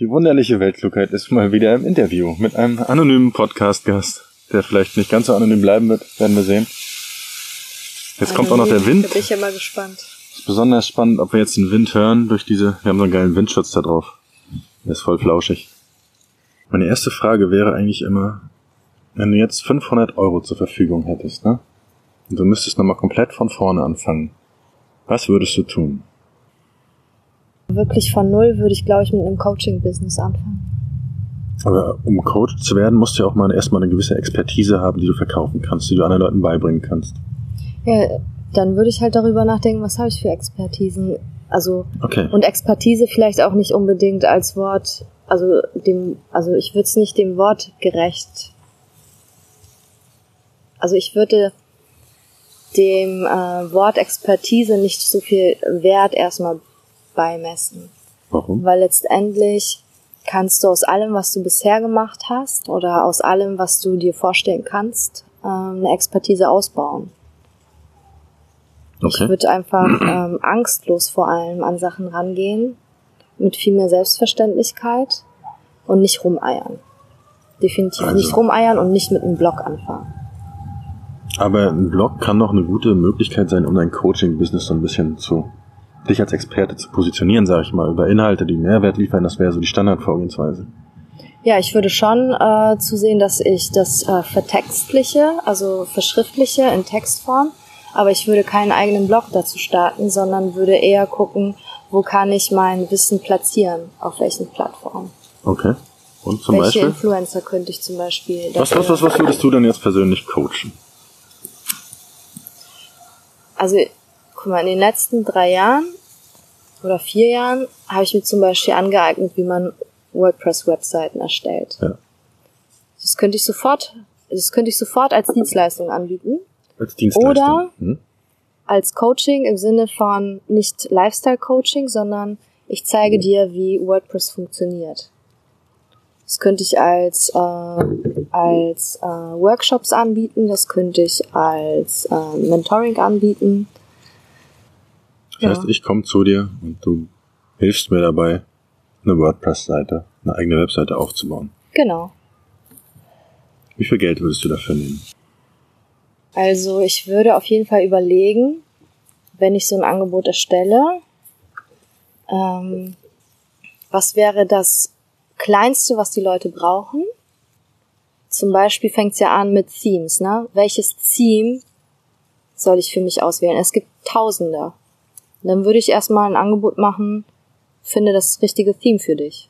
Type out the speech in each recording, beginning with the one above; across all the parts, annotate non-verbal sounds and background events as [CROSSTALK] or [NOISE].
Die wunderliche Weltklugheit ist mal wieder im Interview mit einem anonymen Podcast-Gast, der vielleicht nicht ganz so anonym bleiben wird, werden wir sehen. Jetzt kommt auch noch der Wind. Da bin ich ja mal gespannt. Ist besonders spannend, ob wir jetzt den Wind hören durch diese, wir haben so einen geilen Windschutz da drauf. Der ist voll flauschig. Meine erste Frage wäre eigentlich immer, wenn du jetzt 500 Euro zur Verfügung hättest, ne? Und du müsstest nochmal komplett von vorne anfangen. Was würdest du tun? Wirklich von null würde ich, glaube ich, mit einem Coaching-Business anfangen. Aber um Coach zu werden, musst du ja auch mal erstmal eine gewisse Expertise haben, die du verkaufen kannst, die du anderen Leuten beibringen kannst. Ja, dann würde ich halt darüber nachdenken, was habe ich für Expertisen. Also Okay. und Expertise vielleicht auch nicht unbedingt als Wort, also dem, also ich würde es nicht dem Wort gerecht. Also ich würde dem äh, Wort Expertise nicht so viel Wert erstmal beimessen. Warum? Weil letztendlich kannst du aus allem, was du bisher gemacht hast oder aus allem, was du dir vorstellen kannst, ähm, eine Expertise ausbauen. Ich Okay. würde einfach ähm, angstlos vor allem an Sachen rangehen, mit viel mehr Selbstverständlichkeit und nicht rumeiern. Definitiv Also- nicht rumeiern und nicht mit einem Blog anfangen. Aber ein Blog kann doch eine gute Möglichkeit sein, um dein Coaching-Business so ein bisschen zu dich als Experte zu positionieren, sage ich mal, über Inhalte, die Mehrwert liefern. Das wäre so die Standardvorgehensweise. Ja, ich würde schon äh, zusehen, dass ich das äh, vertextliche, also verschriftliche in Textform, aber ich würde keinen eigenen Blog dazu starten, sondern würde eher gucken, wo kann ich mein Wissen platzieren, auf welchen Plattformen. Okay. Und zum Welche Beispiel? Influencer könnte ich zum Beispiel Was, was, was, was würdest du denn jetzt persönlich coachen? Also, guck mal, in den letzten drei Jahren oder vier Jahren habe ich mir zum Beispiel angeeignet, wie man WordPress-Webseiten erstellt. Ja. Das könnte ich sofort, das könnte ich sofort als Dienstleistung anbieten. Als Dienstleistung. Oder- Hm? Als Coaching im Sinne von nicht Lifestyle-Coaching, sondern ich zeige dir, wie WordPress funktioniert. Das könnte ich als, äh, als äh, Workshops anbieten, das könnte ich als äh, Mentoring anbieten. Das heißt, Ja. ich komme zu dir und du hilfst mir dabei, eine WordPress-Seite, eine eigene Webseite aufzubauen. Genau. Wie viel Geld würdest du dafür nehmen? Also ich würde auf jeden Fall überlegen, wenn ich so ein Angebot erstelle, ähm, was wäre das Kleinste, was die Leute brauchen? Zum Beispiel fängt es ja an mit Themes, ne? Welches Theme soll ich für mich auswählen? Es gibt Tausende. Und dann würde ich erstmal ein Angebot machen, finde das richtige Theme für dich.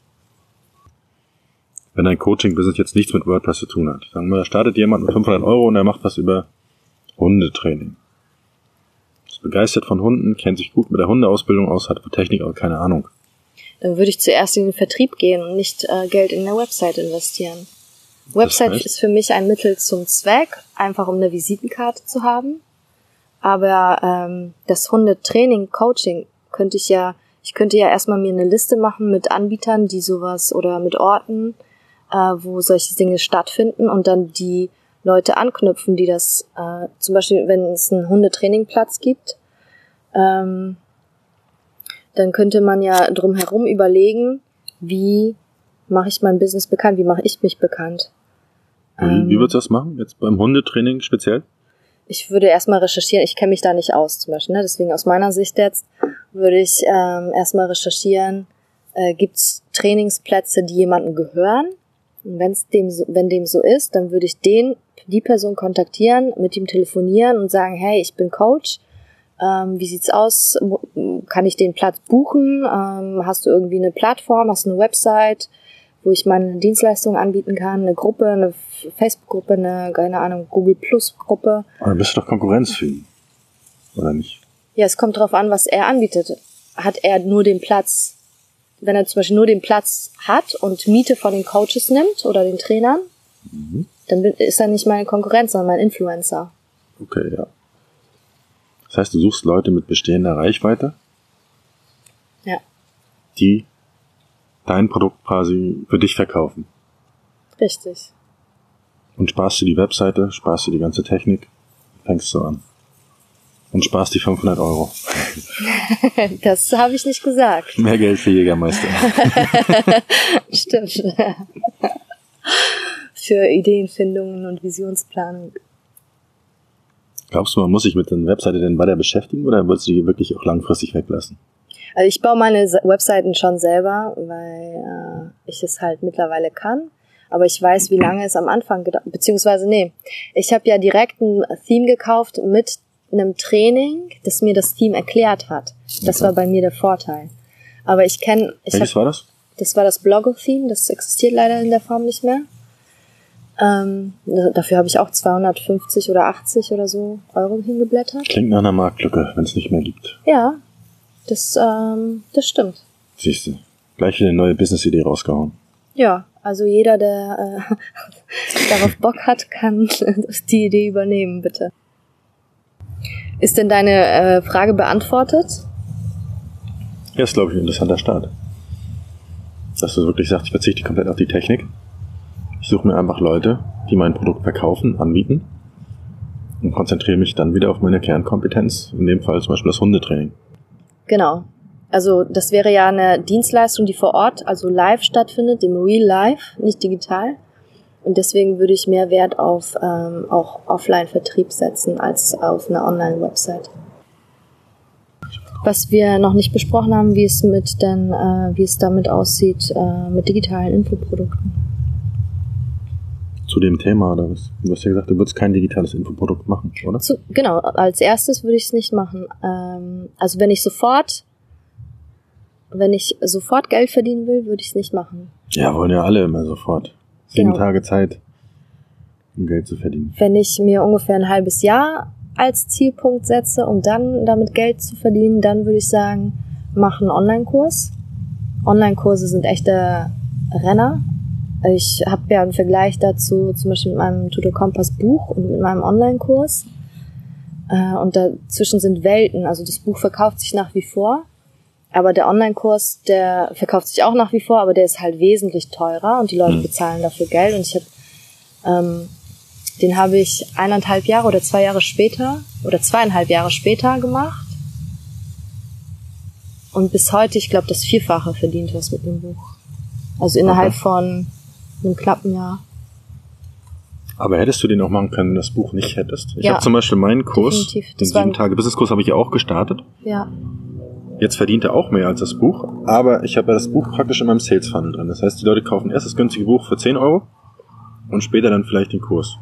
Wenn dein Coaching-Business jetzt nichts mit WordPress zu tun hat, sagen wir, da startet jemand mit 500 Euro und er macht was über Hundetraining. Ist begeistert von Hunden, kennt sich gut mit der Hundeausbildung aus, hat von Technik aber keine Ahnung. Dann würde ich zuerst in den Vertrieb gehen und nicht äh, Geld in eine Website investieren. Website heißt? ist für mich ein Mittel zum Zweck, einfach um eine Visitenkarte zu haben. Aber ähm, das Hundetraining, Coaching könnte ich ja, ich könnte ja erstmal mir eine Liste machen mit Anbietern, die sowas oder mit Orten, äh, wo solche Dinge stattfinden und dann die Leute anknüpfen, die das, äh, zum Beispiel, wenn es einen Hundetrainingplatz gibt, ähm, dann könnte man ja drumherum überlegen, wie mache ich mein Business bekannt, wie mache ich mich bekannt. Wie, Ähm, wie würdest du das machen? Jetzt beim Hundetraining speziell? Ich würde erstmal recherchieren, ich kenne mich da nicht aus zum Beispiel, ne? deswegen aus meiner Sicht jetzt würde ich ähm, erstmal recherchieren, äh, gibt es Trainingsplätze, die jemandem gehören? Und wenn's dem so, wenn dem so ist, dann würde ich den, die Person kontaktieren, mit ihm telefonieren und sagen, hey, ich bin Coach, ähm, wie sieht's aus? Kann ich den Platz buchen? Ähm, hast du irgendwie eine Plattform? Hast du eine Website, wo ich meine Dienstleistungen anbieten kann? Eine Gruppe, eine Facebook-Gruppe, eine, keine Ahnung, Google Plus-Gruppe? Aber dann bist du doch Konkurrenz für ihn. Oder nicht? Ja, es kommt drauf an, was er anbietet. Hat er nur den Platz, wenn er zum Beispiel nur den Platz hat und Miete von den Coaches nimmt oder den Trainern, dann bin- ist er nicht meine Konkurrenz, sondern mein Influencer. Okay, ja. Das heißt, du suchst Leute mit bestehender Reichweite, Ja, die dein Produkt quasi für dich verkaufen. richtig. Und sparst du die Webseite, sparst du die ganze Technik, fängst du an. Und sparst die 500 Euro. [LAUGHS] das habe ich nicht gesagt. Mehr Geld für Jägermeister. [LAUGHS] Stimmt. [LAUGHS] für Ideenfindungen und Visionsplanung. Glaubst du, man muss sich mit der Webseite denn weiter beschäftigen oder würdest du die wirklich auch langfristig weglassen? Also ich baue meine Webseiten schon selber, weil äh, ich es halt mittlerweile kann. Aber ich weiß, wie lange es am Anfang gedauert, beziehungsweise nee, ich habe ja direkt ein Theme gekauft mit einem Training, das mir das Theme erklärt hat. Das Okay. war bei mir der Vorteil. Aber ich kenne, ich Welches hab, war das? das war das Blogger-Theme, das existiert leider in der Form nicht mehr. Ähm, dafür habe ich auch 250 oder 80 oder so Euro hingeblättert. Klingt nach einer Marktlücke, wenn es nicht mehr gibt. Ja, das, ähm, das stimmt. Siehst du. Gleich eine neue Business-Idee rausgehauen. Ja, also jeder, der äh, [LAUGHS] darauf Bock hat, kann [LAUGHS] die Idee übernehmen, bitte. Ist denn deine äh, Frage beantwortet? Ja, ist, glaube ich, ein interessanter Start. Dass du wirklich sagst, ich verzichte komplett auf die Technik. Ich suche mir einfach Leute, die mein Produkt verkaufen, anbieten und konzentriere mich dann wieder auf meine Kernkompetenz, in dem Fall zum Beispiel das Hundetraining. Genau. Also das wäre ja eine Dienstleistung, die vor Ort, also live stattfindet, im Real Life, nicht digital. Und deswegen würde ich mehr Wert auf ähm, auch Offline-Vertrieb setzen als auf eine Online-Website. Was wir noch nicht besprochen haben, wie es mit denn, äh, wie es damit aussieht äh, mit digitalen Infoprodukten. Zu dem Thema, oder was? Du hast ja gesagt, du würdest kein digitales Infoprodukt machen, oder? Zu, genau, als erstes würde ich es nicht machen. Ähm, also wenn ich sofort, wenn ich sofort Geld verdienen will, würde ich es nicht machen. Ja, wollen ja alle immer sofort. Sieben Genau. Tage Zeit, um Geld zu verdienen. Wenn ich mir ungefähr ein halbes Jahr als Zielpunkt setze, um dann damit Geld zu verdienen, dann würde ich sagen, mach einen Online-Kurs. Online-Kurse sind echte Renner. Ich habe ja einen Vergleich dazu zum Beispiel mit meinem Tutor Kompass Buch und mit meinem Online-Kurs. Äh, Und dazwischen sind Welten. Also das Buch verkauft sich nach wie vor. Aber der Online-Kurs, der verkauft sich auch nach wie vor, aber der ist halt wesentlich teurer und die Leute Mhm. bezahlen dafür Geld. Und ich habe ähm, den habe ich eineinhalb Jahre oder zwei Jahre später oder zweieinhalb Jahre später gemacht. Und bis heute, ich glaube, das Vierfache verdient was mit dem Buch. Also innerhalb Okay. von einem knappen Jahr. Aber hättest du den auch machen können, wenn du das Buch nicht hättest? Ich Ja, habe zum Beispiel meinen Kurs, definitiv. den Das war ein- 7 Tage Business Kurs, habe ich ja auch gestartet. Ja. Jetzt verdient er auch mehr als das Buch, aber ich habe ja das Buch praktisch in meinem Sales Funnel drin. Das heißt, die Leute kaufen erst das günstige Buch für 10 Euro und später dann vielleicht den Kurs.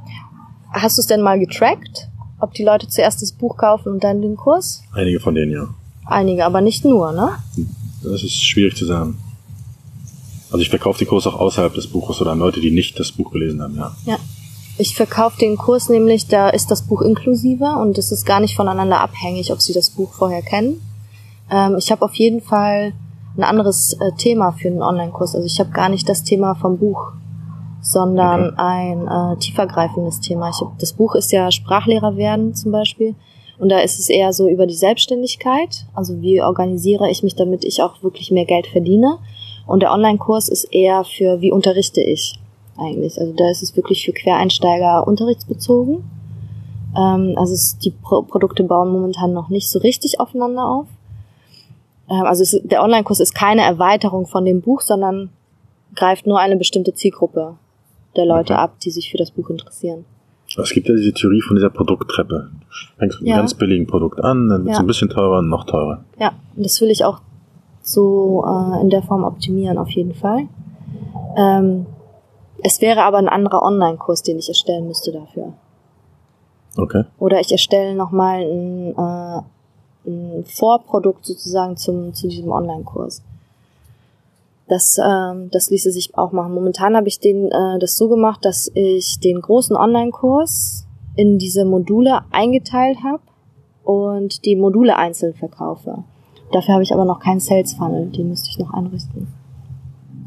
Hast du es denn mal getrackt? Ob die Leute zuerst das Buch kaufen und dann den Kurs? Einige von denen ja. Einige, aber nicht nur, ne? Das ist schwierig zu sagen. Also ich verkaufe die Kurse auch außerhalb des Buches oder an Leute, die nicht das Buch gelesen haben, ja. Ja. Ich verkaufe den Kurs nämlich, da ist das Buch inklusive und es ist gar nicht voneinander abhängig, ob Sie das Buch vorher kennen. Ähm, ich habe auf jeden Fall ein anderes äh, Thema für einen Online-Kurs. Also ich habe gar nicht das Thema vom Buch, sondern Okay. ein äh, tiefergreifendes Thema. Ich hab, das Buch ist ja Sprachlehrer werden zum Beispiel. Und da ist es eher so über die Selbstständigkeit. Also wie organisiere ich mich, damit ich auch wirklich mehr Geld verdiene. Und der Online-Kurs ist eher für, wie unterrichte ich eigentlich. Also da ist es wirklich für Quereinsteiger unterrichtsbezogen. Ähm, also es, die Pro Produkte bauen momentan noch nicht so richtig aufeinander auf. Ähm, also es, der Online-Kurs ist keine Erweiterung von dem Buch, sondern greift nur eine bestimmte Zielgruppe der Leute Okay. ab, die sich für das Buch interessieren. Es gibt ja diese Theorie von dieser Produkttreppe. Du fängst mit Ja. einem ganz billigen Produkt an, dann wird es Ja. ein bisschen teurer und noch teurer. Ja, und das will ich auch so äh, in der Form optimieren, auf jeden Fall. Ähm, es wäre aber ein anderer Online-Kurs, den ich erstellen müsste dafür. Okay. Oder ich erstelle nochmal ein, äh, ein Vorprodukt sozusagen zum, zu diesem Online-Kurs. Das, ähm, das ließe sich auch machen. Momentan habe ich den, äh, das so gemacht, dass ich den großen Online-Kurs in diese Module eingeteilt habe und die Module einzeln verkaufe. Dafür habe ich aber noch keinen Sales Funnel, den müsste ich noch einrichten.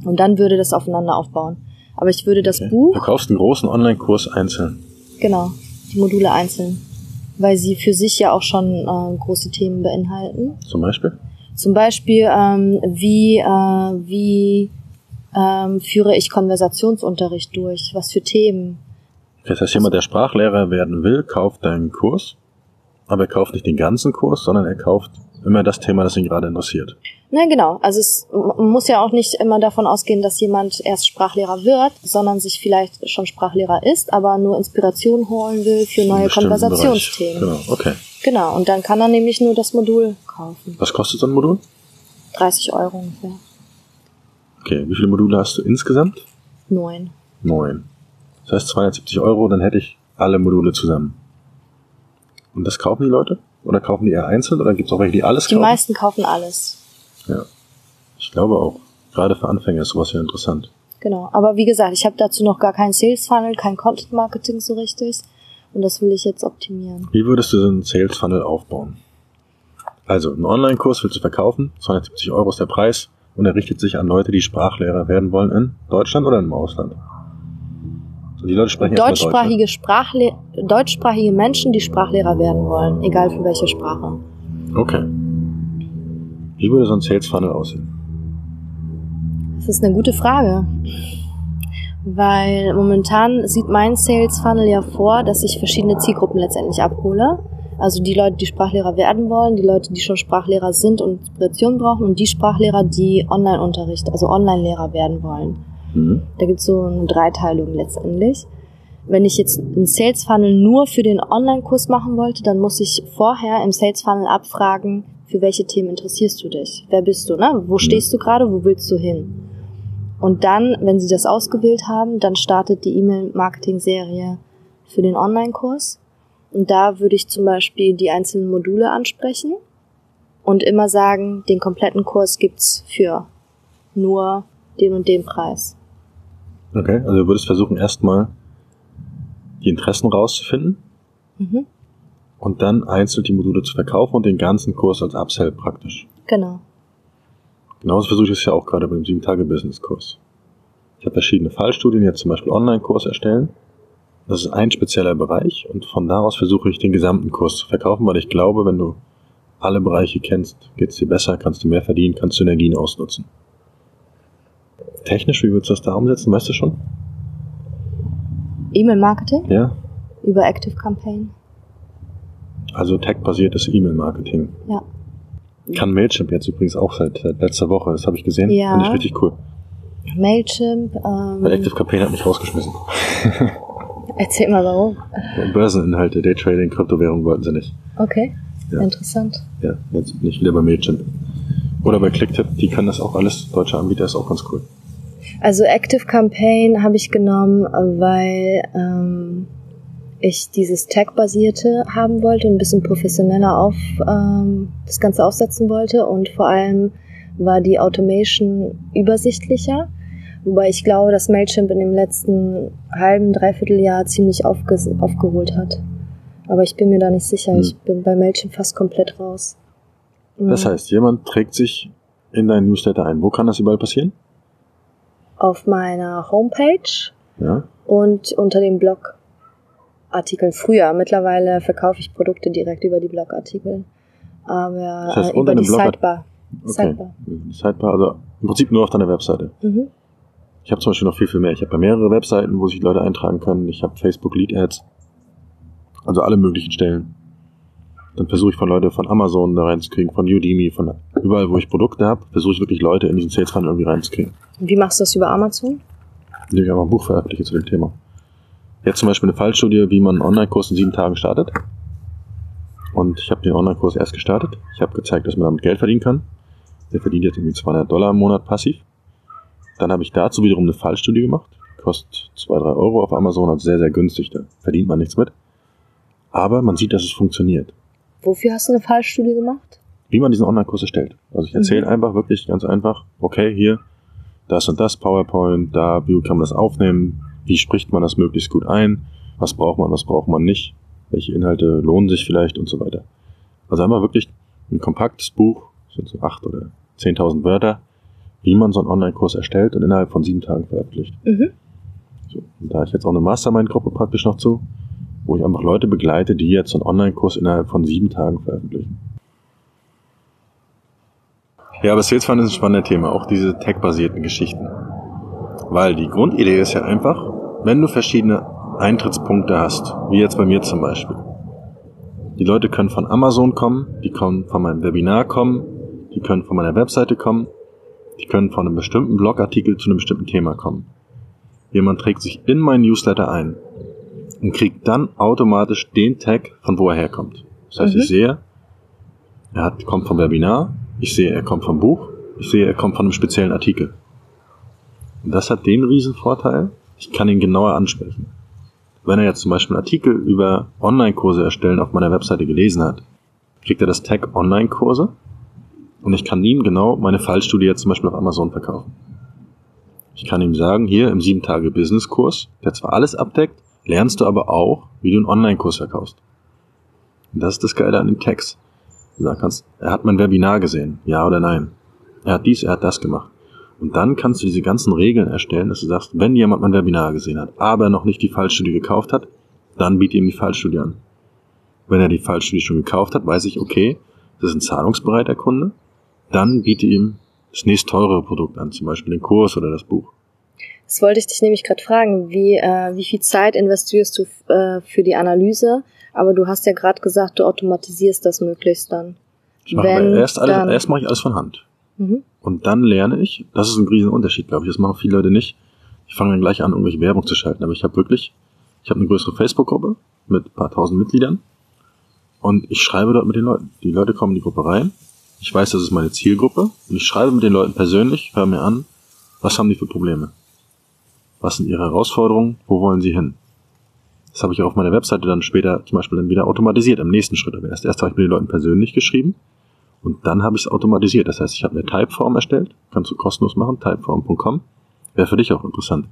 Und dann würde das aufeinander aufbauen. Aber ich würde das okay. Buch Verkaufst einen großen Online-Kurs einzeln. Genau, die Module einzeln. Weil sie für sich ja auch schon äh, große Themen beinhalten. Zum Beispiel? Zum Beispiel, ähm, wie, äh, wie ähm, führe ich Konversationsunterricht durch? Was für Themen? Das heißt, jemand, der Sprachlehrer werden will, kauft deinen Kurs, aber er kauft nicht den ganzen Kurs, sondern er kauft immer das Thema, das ihn gerade interessiert. Na genau, also es muss ja auch nicht immer davon ausgehen, dass jemand erst Sprachlehrer wird, sondern sich vielleicht schon Sprachlehrer ist, aber nur Inspiration holen will für neue Konversationsthemen. Genau, okay. Genau, und dann kann er nämlich nur das Modul kaufen. Was kostet so ein Modul? 30 Euro ungefähr. Okay, wie viele Module hast du insgesamt? Neun. Neun. Das heißt 270 Euro, dann hätte ich alle Module zusammen. Und das kaufen die Leute? Oder kaufen die eher einzeln? Oder gibt es auch welche, die alles Die kaufen? meisten kaufen alles. Ja. Ich glaube auch. Gerade für Anfänger ist sowas ja interessant. Genau. Aber wie gesagt, ich habe dazu noch gar keinen Sales Funnel, kein Content Marketing so richtig. Und das will ich jetzt optimieren. Wie würdest du so einen Sales Funnel aufbauen? Also, einen Online-Kurs willst du verkaufen, 270 Euro ist der Preis und er richtet sich an Leute, die Sprachlehrer werden wollen in Deutschland oder im Ausland. Und die Leute sprechen ne? Deutschsprachige, Sprachle deutschsprachige Menschen, die Sprachlehrer werden wollen, egal für welche Sprache. Okay. Wie würde so ein Sales Funnel aussehen? Das ist eine gute Frage. Weil momentan sieht mein Sales Funnel ja vor, dass ich verschiedene Zielgruppen letztendlich abhole. Also die Leute, die Sprachlehrer werden wollen, die Leute, die schon Sprachlehrer sind und Inspiration brauchen und die Sprachlehrer, die Online-Unterricht, also Online-Lehrer werden wollen. Mhm. Da gibt's so eine Dreiteilung letztendlich. Wenn ich jetzt einen Sales Funnel nur für den Online-Kurs machen wollte, dann muss ich vorher im Sales Funnel abfragen, für welche Themen interessierst du dich? Wer bist du? Ne? Wo stehst du gerade? Wo willst du hin? Und dann, wenn sie das ausgewählt haben, dann startet die E-Mail-Marketing-Serie für den Online-Kurs. Und da würde ich zum Beispiel die einzelnen Module ansprechen und immer sagen, den kompletten Kurs gibt's für nur den und den Preis. Okay, also du würdest versuchen, erstmal die Interessen rauszufinden Mhm. und dann einzeln die Module zu verkaufen und den ganzen Kurs als Upsell praktisch. Genau. Genauso versuche ich es ja auch gerade beim 7-Tage-Business-Kurs. Ich habe verschiedene Fallstudien, jetzt zum Beispiel Online-Kurs erstellen. Das ist ein spezieller Bereich und von da aus versuche ich den gesamten Kurs zu verkaufen, weil ich glaube, wenn du alle Bereiche kennst, geht's dir besser, kannst du mehr verdienen, kannst Synergien ausnutzen. Technisch, wie würdest du das da umsetzen, weißt du schon? E-Mail-Marketing Ja? über Active Campaign. Also tech-basiertes E-Mail-Marketing. Ja. Kann Mailchimp jetzt übrigens auch seit, seit letzter Woche, das habe ich gesehen. Ja. Finde ich richtig cool. Mailchimp. Weil Ähm, Active Campaign hat mich rausgeschmissen. [LAUGHS] erzähl mal warum. Börseninhalte, Daytrading, Kryptowährung wollten sie nicht. Okay. Ja. Interessant. Ja, jetzt bin ich wieder bei Mailchimp. Oder bei Clicktip, die können das auch alles. Deutsche Anbieter ist auch ganz cool. Also Active Campaign habe ich genommen, weil ähm, ich dieses Tag-basierte haben wollte und ein bisschen professioneller auf ähm, das Ganze aufsetzen wollte und vor allem war die Automation übersichtlicher. Wobei ich glaube, dass Mailchimp in dem letzten halben, dreiviertel Jahr ziemlich aufges aufgeholt hat. Aber ich bin mir da nicht sicher. Hm. Ich bin bei Mailchimp fast komplett raus. Das Mhm. heißt, jemand trägt sich in deinen Newsletter ein. Wo kann das überall passieren? Auf meiner Homepage Ja. und unter den Blogartikeln früher. Mittlerweile verkaufe ich Produkte direkt über die Blogartikel. Aber Das heißt, äh, unter über dem die Blogart- Sidebar. Okay. Sidebar. Sidebar, also im Prinzip nur auf deiner Webseite. Mhm. Ich habe zum Beispiel noch viel, viel mehr. Ich habe mehrere Webseiten, wo sich Leute eintragen können. Ich habe Facebook Lead Ads. Also alle möglichen Stellen. Dann versuche ich von Leute von Amazon da reinzukriegen, von Udemy, von überall, wo ich Produkte habe, versuche ich wirklich Leute in diesen Sales Funnel irgendwie reinzukriegen. Wie machst du das über Amazon? indem ich einfach ein Buch veröffentliche zu dem Thema. Jetzt zum Beispiel eine Fallstudie, wie man einen Online-Kurs in sieben Tagen startet. Und ich habe den Online-Kurs erst gestartet. Ich habe gezeigt, dass man damit Geld verdienen kann. Der verdient jetzt irgendwie 200 Dollar im Monat passiv. Dann habe ich dazu wiederum eine Fallstudie gemacht. Kostet 2, 3 Euro auf Amazon, also sehr, sehr günstig. Da verdient man nichts mit. Aber man sieht, dass es funktioniert. Wofür hast du eine Fallstudie gemacht? Wie man diesen Online-Kurs erstellt. Also ich erzähle Mhm. einfach wirklich ganz einfach, okay, hier, das und das PowerPoint, da, wie kann man das aufnehmen, wie spricht man das möglichst gut ein, was braucht man, was braucht man nicht, welche Inhalte lohnen sich vielleicht und so weiter. Also einmal wirklich ein kompaktes Buch, sind so acht oder 10.000 Wörter, wie man so einen Online-Kurs erstellt und innerhalb von sieben Tagen veröffentlicht. Mhm. So, da ich jetzt auch eine Mastermind-Gruppe praktisch noch zu, wo ich einfach Leute begleite, die jetzt einen Online-Kurs innerhalb von sieben Tagen veröffentlichen. Ja, aber Sales Funnel ist ein spannendes Thema, auch diese tech-basierten Geschichten. Weil die Grundidee ist ja einfach, wenn du verschiedene Eintrittspunkte hast, wie jetzt bei mir zum Beispiel, Die Leute können von Amazon kommen, die können von meinem Webinar kommen, die können von meiner Webseite kommen, die können von einem bestimmten Blogartikel zu einem bestimmten Thema kommen. Jemand trägt sich in meinen Newsletter ein und kriegt dann automatisch den Tag, von wo er herkommt. Das heißt, Mhm. ich sehe, er hat, kommt vom Webinar, ich sehe, er kommt vom Buch, ich sehe, er kommt von einem speziellen Artikel. Und das hat den riesen Vorteil, ich kann ihn genauer ansprechen. Wenn er jetzt zum Beispiel einen Artikel über Online-Kurse erstellen auf meiner Webseite gelesen hat, kriegt er das Tag Online-Kurse und ich kann ihm genau meine Fallstudie jetzt zum Beispiel auf Amazon verkaufen. Ich kann ihm sagen, hier im 7-Tage-Business-Kurs, der zwar alles abdeckt, lernst du aber auch, wie du einen Online-Kurs verkaufst. Und das ist das Geile an dem Text. Du sagen kannst, er hat mein Webinar gesehen, ja oder nein. Er hat dies, er hat das gemacht. Und dann kannst du diese ganzen Regeln erstellen, dass du sagst, wenn jemand mein Webinar gesehen hat, aber noch nicht die Fallstudie gekauft hat, dann biete ihm die Fallstudie an. Wenn er die Fallstudie schon gekauft hat, weiß ich, okay, das ist ein zahlungsbereiter Kunde, dann biete ihm das nächst teurere Produkt an, zum Beispiel den Kurs oder das Buch. Das wollte ich dich nämlich gerade fragen, wie, äh, wie viel Zeit investierst du äh, für die Analyse? Aber du hast ja gerade gesagt, du automatisierst das möglichst dann. Ich mache Wenn, erst, alles, dann- erst mache ich alles von Hand. Mhm. Und dann lerne ich, das ist ein riesen Unterschied, glaube ich, das machen viele Leute nicht. Ich fange dann gleich an, irgendwelche Werbung zu schalten. Aber ich habe wirklich, ich habe eine größere Facebook-Gruppe mit ein paar tausend Mitgliedern und ich schreibe dort mit den Leuten. Die Leute kommen in die Gruppe rein. Ich weiß, das ist meine Zielgruppe und ich schreibe mit den Leuten persönlich, höre mir an, was haben die für Probleme? Was sind ihre Herausforderungen? Wo wollen sie hin? Das habe ich auch auf meiner Webseite dann später zum Beispiel dann wieder automatisiert im nächsten Schritt. Aber erst, erst habe ich mit den Leuten persönlich geschrieben und dann habe ich es automatisiert. Das heißt, ich habe eine Typeform erstellt, kannst du kostenlos machen, typeform.com. Wäre für dich auch interessant.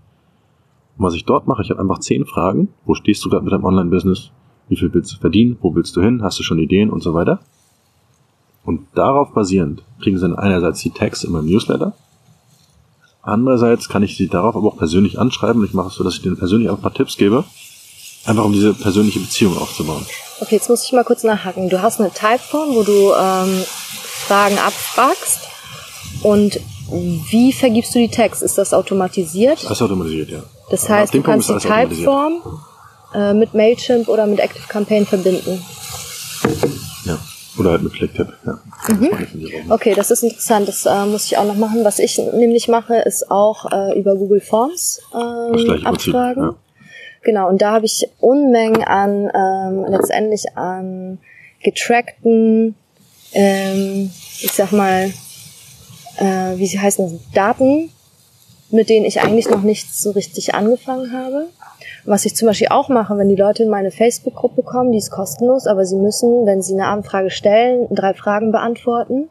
Und was ich dort mache, ich habe einfach zehn Fragen. Wo stehst du gerade mit deinem Online-Business? Wie viel willst du verdienen? Wo willst du hin? Hast du schon Ideen und so weiter? Und darauf basierend kriegen sie dann einerseits die Tags in meinem Newsletter. Andererseits kann ich sie darauf aber auch persönlich anschreiben. Ich mache es so, dass ich denen persönlich auch ein paar Tipps gebe. Einfach um diese persönliche Beziehung aufzubauen. Okay, jetzt muss ich mal kurz nachhaken. Du hast eine Typeform, wo du ähm, Fragen abfragst. Und wie vergibst du die Tags? Ist das automatisiert? Das ist automatisiert, ja. Das Aber heißt, du Punkt kannst die. Typeform äh, mit Mailchimp oder mit ActiveCampaign verbinden. Oder halt mit Clicktip, ja. Das Woche. Okay, das ist interessant. Das äh, muss ich auch noch machen. Was ich nämlich mache, ist auch äh, über Google Forms ähm, Abfragen. ja. Genau, und da habe ich Unmengen an ähm, letztendlich an getrackten, ähm, ich sag mal, äh, wie sie heißen das, Daten, mit denen ich eigentlich noch nicht so richtig angefangen habe. Was ich zum Beispiel auch mache, wenn die Leute in meine Facebook-Gruppe kommen, die ist kostenlos, aber sie müssen, wenn sie eine Anfrage stellen, drei Fragen beantworten.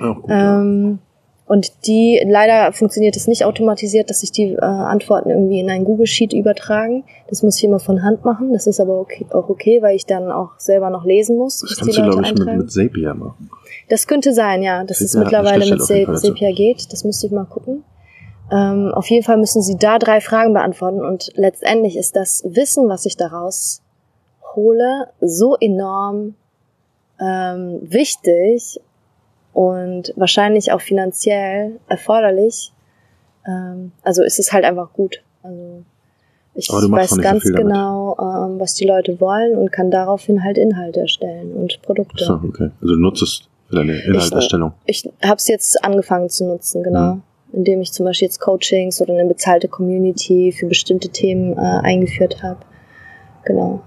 Ja, gut, ja. Ähm, und die, leider funktioniert es nicht automatisiert, dass sich die äh, Antworten irgendwie in ein Google Sheet übertragen. Das muss ich immer von Hand machen. Das ist aber okay, auch okay, weil ich dann auch selber noch lesen muss, Das kannst du, Leute glaube ich, mit, mit Zapier machen. Das könnte sein, ja. Das Zapier ist hat eine mittlerweile mit dazu. Zapier geht. Das müsste ich mal gucken. Ähm, auf jeden Fall müssen Sie da drei Fragen beantworten und letztendlich ist das Wissen, was ich daraus hole, so enorm ähm, wichtig und wahrscheinlich auch finanziell erforderlich. Ähm, also ist es halt einfach gut. Also ich weiß so ganz damit. genau, ähm, was die Leute wollen und kann daraufhin halt Inhalte erstellen und Produkte. So, okay. Also du nutzt es für deine Inhalterstellung. Ich habe es jetzt angefangen zu nutzen, genau. Mhm. Indem ich zum Beispiel jetzt Coachings oder eine bezahlte Community für bestimmte Themen äh, eingeführt habe. Genau.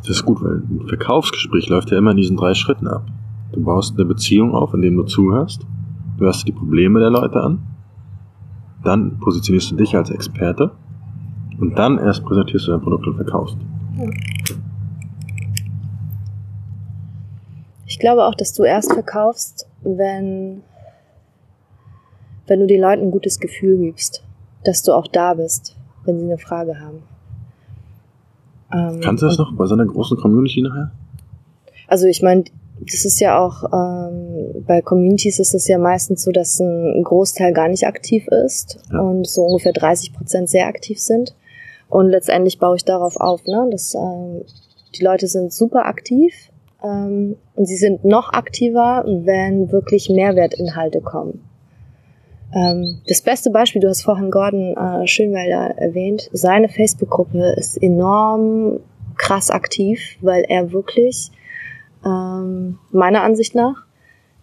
Das ist gut, weil ein Verkaufsgespräch läuft ja immer in diesen drei Schritten ab. Du baust eine Beziehung auf, indem du zuhörst. Du hörst die Probleme der Leute an. Dann positionierst du dich als Experte. Und dann erst präsentierst du dein Produkt und verkaufst. Ich glaube auch, dass du erst verkaufst, wenn, wenn du den Leuten ein gutes Gefühl gibst, dass du auch da bist, wenn sie eine Frage haben. Ähm, Kannst du das noch bei so einer großen Community nachher? Also ich meine, das ist ja auch, ähm, bei Communities ist es ja meistens so, dass ein Großteil gar nicht aktiv ist Ja. und so ungefähr 30 Prozent sehr aktiv sind. Und letztendlich baue ich darauf auf, ne, dass ähm, die Leute sind super aktiv ähm, und sie sind noch aktiver, wenn wirklich Mehrwertinhalte kommen. Ähm, das beste Beispiel, du hast vorhin Gordon äh, Schönwelder erwähnt, seine Facebook-Gruppe ist enorm krass aktiv, weil er wirklich ähm, meiner Ansicht nach.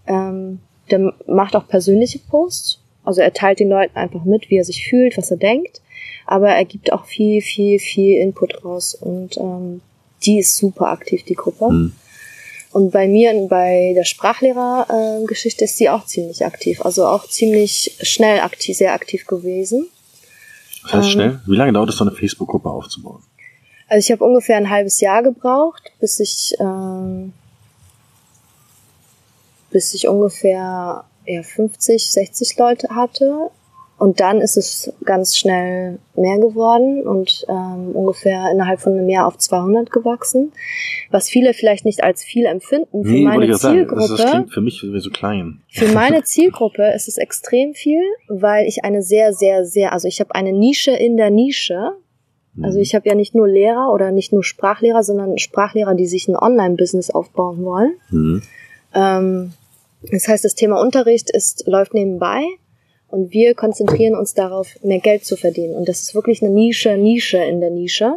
Ähm, der macht auch persönliche Posts. Also er teilt den Leuten einfach mit, wie er sich fühlt, was er denkt. Aber er gibt auch viel, viel, viel Input raus. Und ähm, die ist super aktiv, die Gruppe. Mhm. Und bei mir, bei der Sprachlehrergeschichte äh, ist sie auch ziemlich aktiv. Also auch ziemlich schnell aktiv, sehr aktiv gewesen. Was heißt ähm, schnell? Wie lange dauert es, so eine Facebook-Gruppe aufzubauen? Also ich habe ungefähr ein halbes Jahr gebraucht, bis ich ähm, bis ich ungefähr ja, 50, 60 Leute hatte. Und dann ist es ganz schnell mehr geworden und ähm, ungefähr innerhalb von einem Jahr auf 200 gewachsen. Was viele vielleicht nicht als viel empfinden. Für nee, meine Zielgruppe. Sagen, das klingt für mich so klein. Für meine [LAUGHS] Zielgruppe ist es extrem viel, weil ich eine sehr, sehr, sehr, also ich habe eine Nische in der Nische. Also mhm. ich habe ja nicht nur Lehrer oder nicht nur Sprachlehrer, sondern Sprachlehrer, die sich ein Online-Business aufbauen wollen. Mhm. Ähm, das heißt, das Thema Unterricht ist, läuft nebenbei und wir konzentrieren uns darauf, mehr Geld zu verdienen. Und das ist wirklich eine Nische, Nische in der Nische.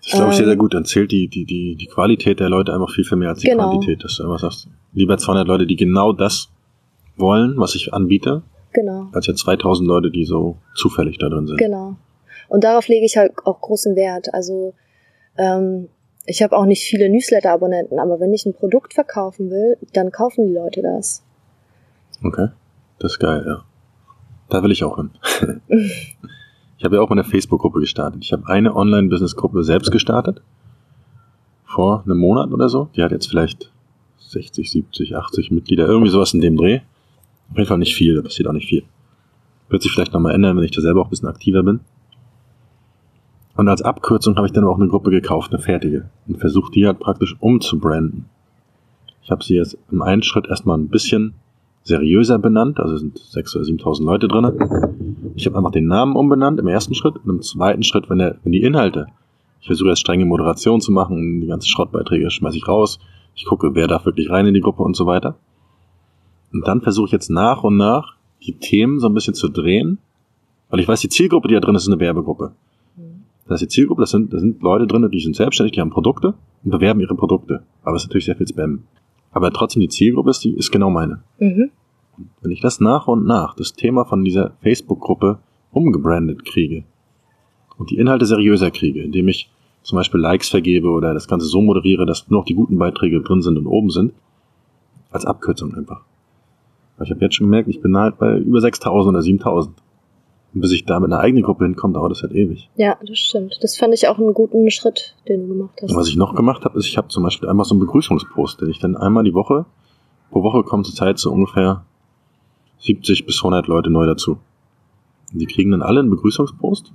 Das ist, glaube ich, sehr, sehr gut. Dann zählt die, die, die, die Qualität der Leute einfach viel, viel mehr als die genau. Quantität, dass du immer sagst. Lieber 200 Leute, die genau das wollen, was ich anbiete, genau. als ja 2000 Leute, die so zufällig da drin sind. Genau. Und darauf lege ich halt auch großen Wert. Also ähm, ich habe auch nicht viele Newsletter-Abonnenten, aber wenn ich ein Produkt verkaufen will, dann kaufen die Leute das. Okay, das ist geil, ja. Da will ich auch hin. [LAUGHS] ich habe ja auch eine Facebook-Gruppe gestartet. Ich habe eine Online-Business-Gruppe selbst gestartet. Vor einem Monat oder so. Die hat jetzt vielleicht 60, 70, 80 Mitglieder. Irgendwie sowas in dem Dreh. Auf jeden Fall nicht viel, da passiert auch nicht viel. Wird sich vielleicht nochmal ändern, wenn ich da selber auch ein bisschen aktiver bin. Und als Abkürzung habe ich dann auch eine Gruppe gekauft, eine fertige. Und versucht die halt praktisch umzubranden. Ich habe sie jetzt im einen Schritt erstmal ein bisschen seriöser benannt, also sind 6.000 oder 7.000 Leute drin. Ich habe einfach den Namen umbenannt im ersten Schritt. Und im zweiten Schritt, wenn, der, wenn die Inhalte, ich versuche jetzt strenge Moderation zu machen, die ganzen Schrottbeiträge schmeiße ich raus. Ich gucke, wer darf wirklich rein in die Gruppe und so weiter. Und dann versuche ich jetzt nach und nach die Themen so ein bisschen zu drehen, weil ich weiß, die Zielgruppe, die da drin ist, ist eine Werbegruppe. Das ist die Zielgruppe, das sind, das sind Leute drin, die sind selbstständig, die haben Produkte und bewerben ihre Produkte. Aber es ist natürlich sehr viel Spam. Aber trotzdem die Zielgruppe ist, die ist genau meine. Mhm. wenn ich das nach und nach, das Thema von dieser Facebook-Gruppe umgebrandet kriege und die Inhalte seriöser kriege, indem ich zum Beispiel Likes vergebe oder das Ganze so moderiere, dass nur noch die guten Beiträge drin sind und oben sind, als Abkürzung einfach. Ich habe jetzt schon gemerkt, ich bin halt bei über 6000 oder 7000. Und bis ich da mit einer eigenen Gruppe hinkomme, dauert das halt ewig. Ja, das stimmt. Das fand ich auch einen guten Schritt, den du gemacht hast. Und was ich noch gemacht habe, ist, ich habe zum Beispiel einmal so einen Begrüßungspost, den ich dann einmal die Woche, pro Woche kommen zur Zeit so ungefähr 70 bis 100 Leute neu dazu. Und die kriegen dann alle einen Begrüßungspost.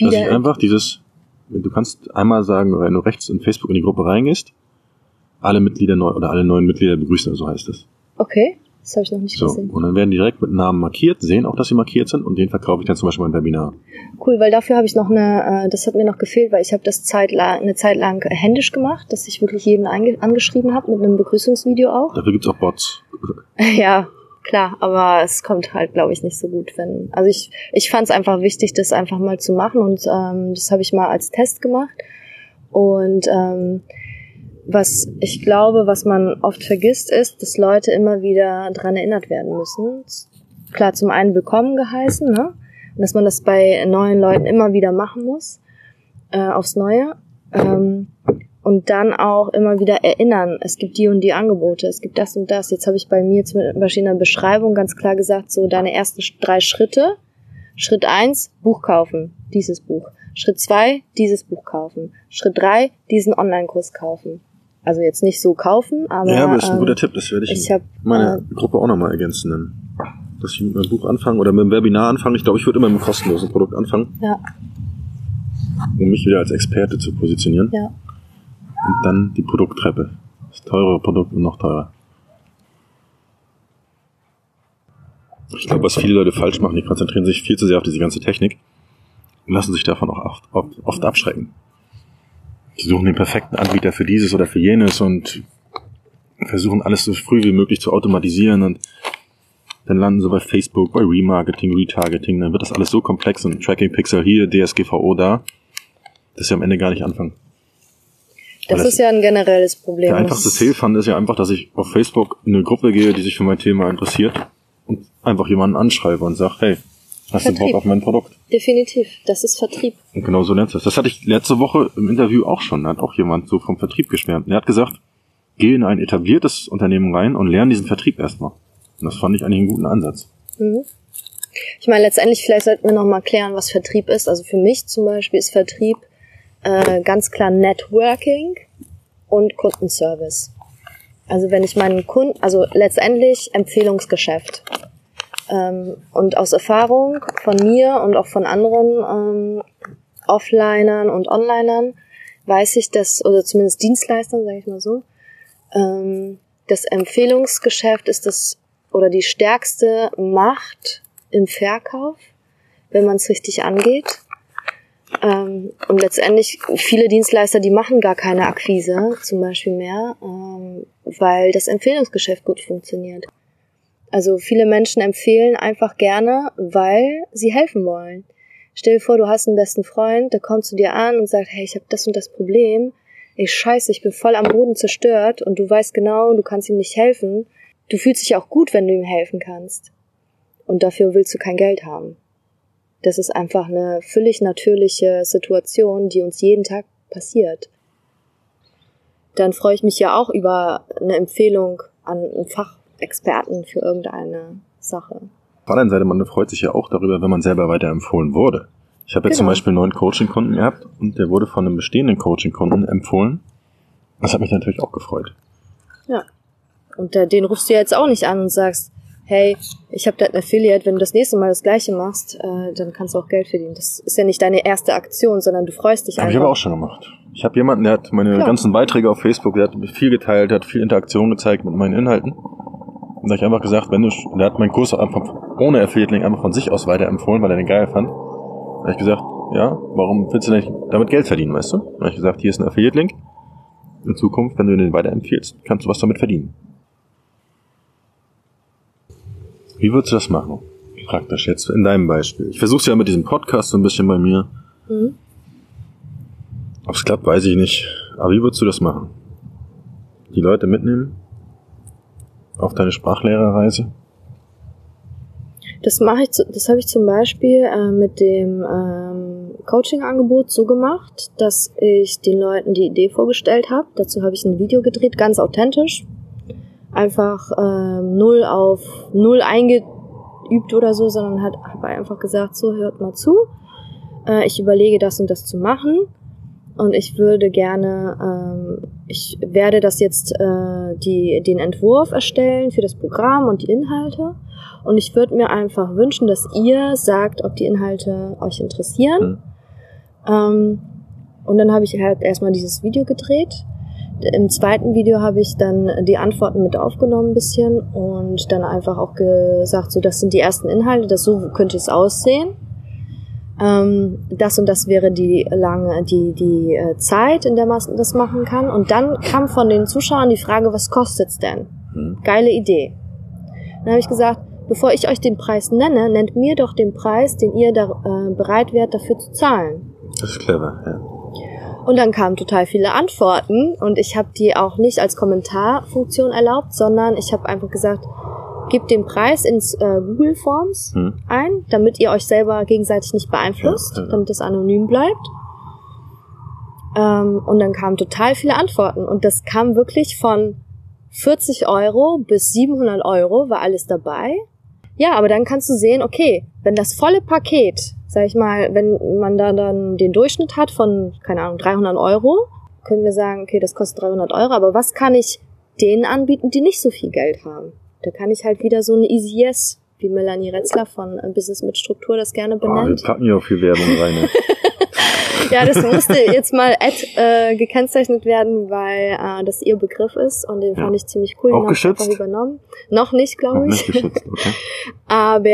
Dass ich einfach dieses, du kannst einmal sagen, wenn du rechts in Facebook in die Gruppe reingehst, alle Mitglieder neu oder alle neuen Mitglieder begrüßen, so heißt es. Okay. Das habe ich noch nicht so, gesehen. Und dann werden die direkt mit Namen markiert, sehen auch, dass sie markiert sind und den verkaufe ich dann zum Beispiel mein Webinar. Cool, weil dafür habe ich noch eine, äh, das hat mir noch gefehlt, weil ich habe das Zeit eine Zeit lang händisch gemacht, dass ich wirklich jeden angeschrieben habe mit einem Begrüßungsvideo auch. Dafür gibt's auch Bots. [LAUGHS] [LAUGHS] ja, klar, aber es kommt halt, glaube ich, nicht so gut, wenn. Also ich, ich fand es einfach wichtig, das einfach mal zu machen und ähm, das habe ich mal als Test gemacht. Und ähm, was ich glaube, was man oft vergisst, ist, dass Leute immer wieder dran erinnert werden müssen. Klar, zum einen willkommen geheißen, ne? Und dass man das bei neuen Leuten immer wieder machen muss, äh, aufs Neue. Ähm, und dann auch immer wieder erinnern, es gibt die und die Angebote, es gibt das und das. Jetzt habe ich bei mir zum Beispiel in der Beschreibung ganz klar gesagt, so deine ersten drei Schritte. Schritt eins Buch kaufen, dieses Buch. Schritt zwei dieses Buch kaufen. Schritt drei diesen Online-Kurs kaufen. Also jetzt nicht so kaufen, aber. Ja, aber das ist ein ähm, guter Tipp, das werde ich, ich hab, meine äh, Gruppe auch nochmal ergänzen. Dann. Dass ich mit meinem Buch anfange oder mit dem Webinar anfange. Ich glaube, ich würde immer mit einem kostenlosen Produkt anfangen. Ja. Um mich wieder als Experte zu positionieren. Ja. Und dann die Produkttreppe. Das teurere Produkt und noch teurer. Ich glaube, was viele Leute falsch machen, die konzentrieren sich viel zu sehr auf diese ganze Technik und lassen sich davon auch oft, oft, abschrecken suchen den perfekten Anbieter für dieses oder für jenes und versuchen alles so früh wie möglich zu automatisieren und dann landen sie bei Facebook, bei Remarketing, Retargeting, dann wird das alles so komplex und Tracking Pixel hier, DSGVO da, dass sie am Ende gar nicht anfangen. Das das- ist ja ein generelles Problem. Der einfachste fand ist ja einfach, dass ich auf Facebook in eine Gruppe gehe, die sich für mein Thema interessiert und einfach jemanden anschreibe und sage, hey, hast du Bock Vertrieb. auf mein Produkt? Definitiv. Das ist Vertrieb. Und genau so lernst du das. Das hatte ich letzte Woche im Interview auch schon. Da hat auch jemand so vom Vertrieb geschwärmt. Er hat gesagt, geh in ein etabliertes Unternehmen rein und lerne diesen Vertrieb erstmal. Und das fand ich eigentlich einen guten Ansatz. Mhm. Ich meine, letztendlich, vielleicht sollten wir noch mal klären, was Vertrieb ist. Also für mich zum Beispiel ist Vertrieb äh, ganz klar Networking und Kundenservice. Also wenn ich meinen Kunden, also letztendlich Empfehlungsgeschäft. Ähm, und aus Erfahrung von mir und auch von anderen ähm, Offlinern und Onlinern weiß ich, dass, oder zumindest Dienstleistern, sage ich mal so, ähm, das Empfehlungsgeschäft ist das oder die stärkste Macht im Verkauf, wenn man es richtig angeht. Ähm, und letztendlich viele Dienstleister, die machen gar keine Akquise zum Beispiel mehr, ähm, weil das Empfehlungsgeschäft gut funktioniert. Also viele Menschen empfehlen einfach gerne, weil sie helfen wollen. Stell dir vor, du hast einen besten Freund, der kommt zu dir an und sagt, hey, ich habe das und das Problem. Ey, scheiße, ich bin voll am Boden zerstört und du weißt genau, du kannst ihm nicht helfen. Du fühlst dich auch gut, wenn du ihm helfen kannst. Und dafür willst du kein Geld haben. Das ist einfach eine völlig natürliche Situation, die uns jeden Tag passiert. Dann freue ich mich ja auch über eine Empfehlung an einen Fachexperten für irgendeine Sache. Auf der anderen Seite, man freut sich ja auch darüber, wenn man selber weiterempfohlen wurde. Ich habe jetzt zum Genau. Beispiel einen neuen Coaching-Kunden gehabt und der wurde von einem bestehenden Coaching-Kunden empfohlen. Das hat mich natürlich auch gefreut. Ja. Und äh, den rufst du jetzt auch nicht an und sagst, hey, ich habe da ein Affiliate, wenn du das nächste Mal das gleiche machst, äh, dann kannst du auch Geld verdienen. Das ist ja nicht deine erste Aktion, sondern du freust dich Habe einfach. ich aber auch schon gemacht. Ich habe jemanden, der hat meine Klar. ganzen Beiträge auf Facebook, der hat viel geteilt, der hat viel Interaktion gezeigt mit meinen Inhalten. Da ich einfach gesagt, wenn du, der hat meinen Kurs auch einfach ohne Affiliate-Link einfach von sich aus weiterempfohlen, weil er den geil fand. Da hab ich gesagt, ja, warum willst du nicht damit Geld verdienen, weißt du? Da hab ich gesagt, hier ist ein Affiliate-Link. In Zukunft, wenn du den weiterempfiehlst, kannst du was damit verdienen. Wie würdest du das machen? Praktisch jetzt in deinem Beispiel. Ich versuche ja mit diesem Podcast so ein bisschen bei mir. Mhm. Ob es klappt, weiß ich nicht. Aber wie würdest du das machen? Die Leute mitnehmen? Auf deine Sprachlehrerreise? Das mache ich, das habe ich zum Beispiel äh, mit dem ähm, Coaching-Angebot so gemacht, dass ich den Leuten die Idee vorgestellt habe. Dazu habe ich ein Video gedreht, ganz authentisch. Einfach ähm, null auf null eingeübt oder so, sondern hat habe einfach gesagt, so hört mal zu. Äh, ich überlege das und das zu machen. Und ich würde gerne, ähm, ich werde das jetzt äh, die, den Entwurf erstellen für das Programm und die Inhalte. Und ich würde mir einfach wünschen, dass ihr sagt, ob die Inhalte euch interessieren. Ähm, und dann habe ich halt erstmal dieses Video gedreht. Im zweiten Video habe ich dann die Antworten mit aufgenommen ein bisschen und dann einfach auch gesagt, so das sind die ersten Inhalte, das so könnte es aussehen. Ähm, das und das wäre die lange, die, die äh, Zeit, in der man das machen kann. Und dann kam von den Zuschauern die Frage, was kostet's denn? Hm. Geile Idee. Dann habe ich gesagt, bevor ich euch den Preis nenne, nennt mir doch den Preis, den ihr da, äh, bereit wärt, dafür zu zahlen. Das ist clever, ja. Und dann kamen total viele Antworten und ich habe die auch nicht als Kommentarfunktion erlaubt, sondern ich habe einfach gesagt, gebt den Preis ins äh, Google Forms Hm. ein, damit ihr euch selber gegenseitig nicht beeinflusst, Ja, ja. damit es anonym bleibt. Ähm, und dann kamen total viele Antworten und das kam wirklich von 40 Euro bis 700 Euro war alles dabei. Ja, aber dann kannst du sehen, okay, wenn das volle Paket, sag ich mal, wenn man da dann den Durchschnitt hat von, keine Ahnung, 300 Euro, können wir sagen, okay, das kostet 300 Euro, aber was kann ich denen anbieten, die nicht so viel Geld haben? Da kann ich halt wieder so eine Easy Yes, wie Melanie Retzler von äh, Business mit Struktur das gerne Oh, wir benennt. packen hier auch viel Werbung rein. ne? [LAUGHS] Ja, das musste jetzt mal Ad äh, gekennzeichnet werden, weil äh, das ihr Begriff ist und den Ja. fand ich ziemlich cool. Auch geschützt? übernommen. Noch nicht, glaube ich. [LAUGHS] okay. Aber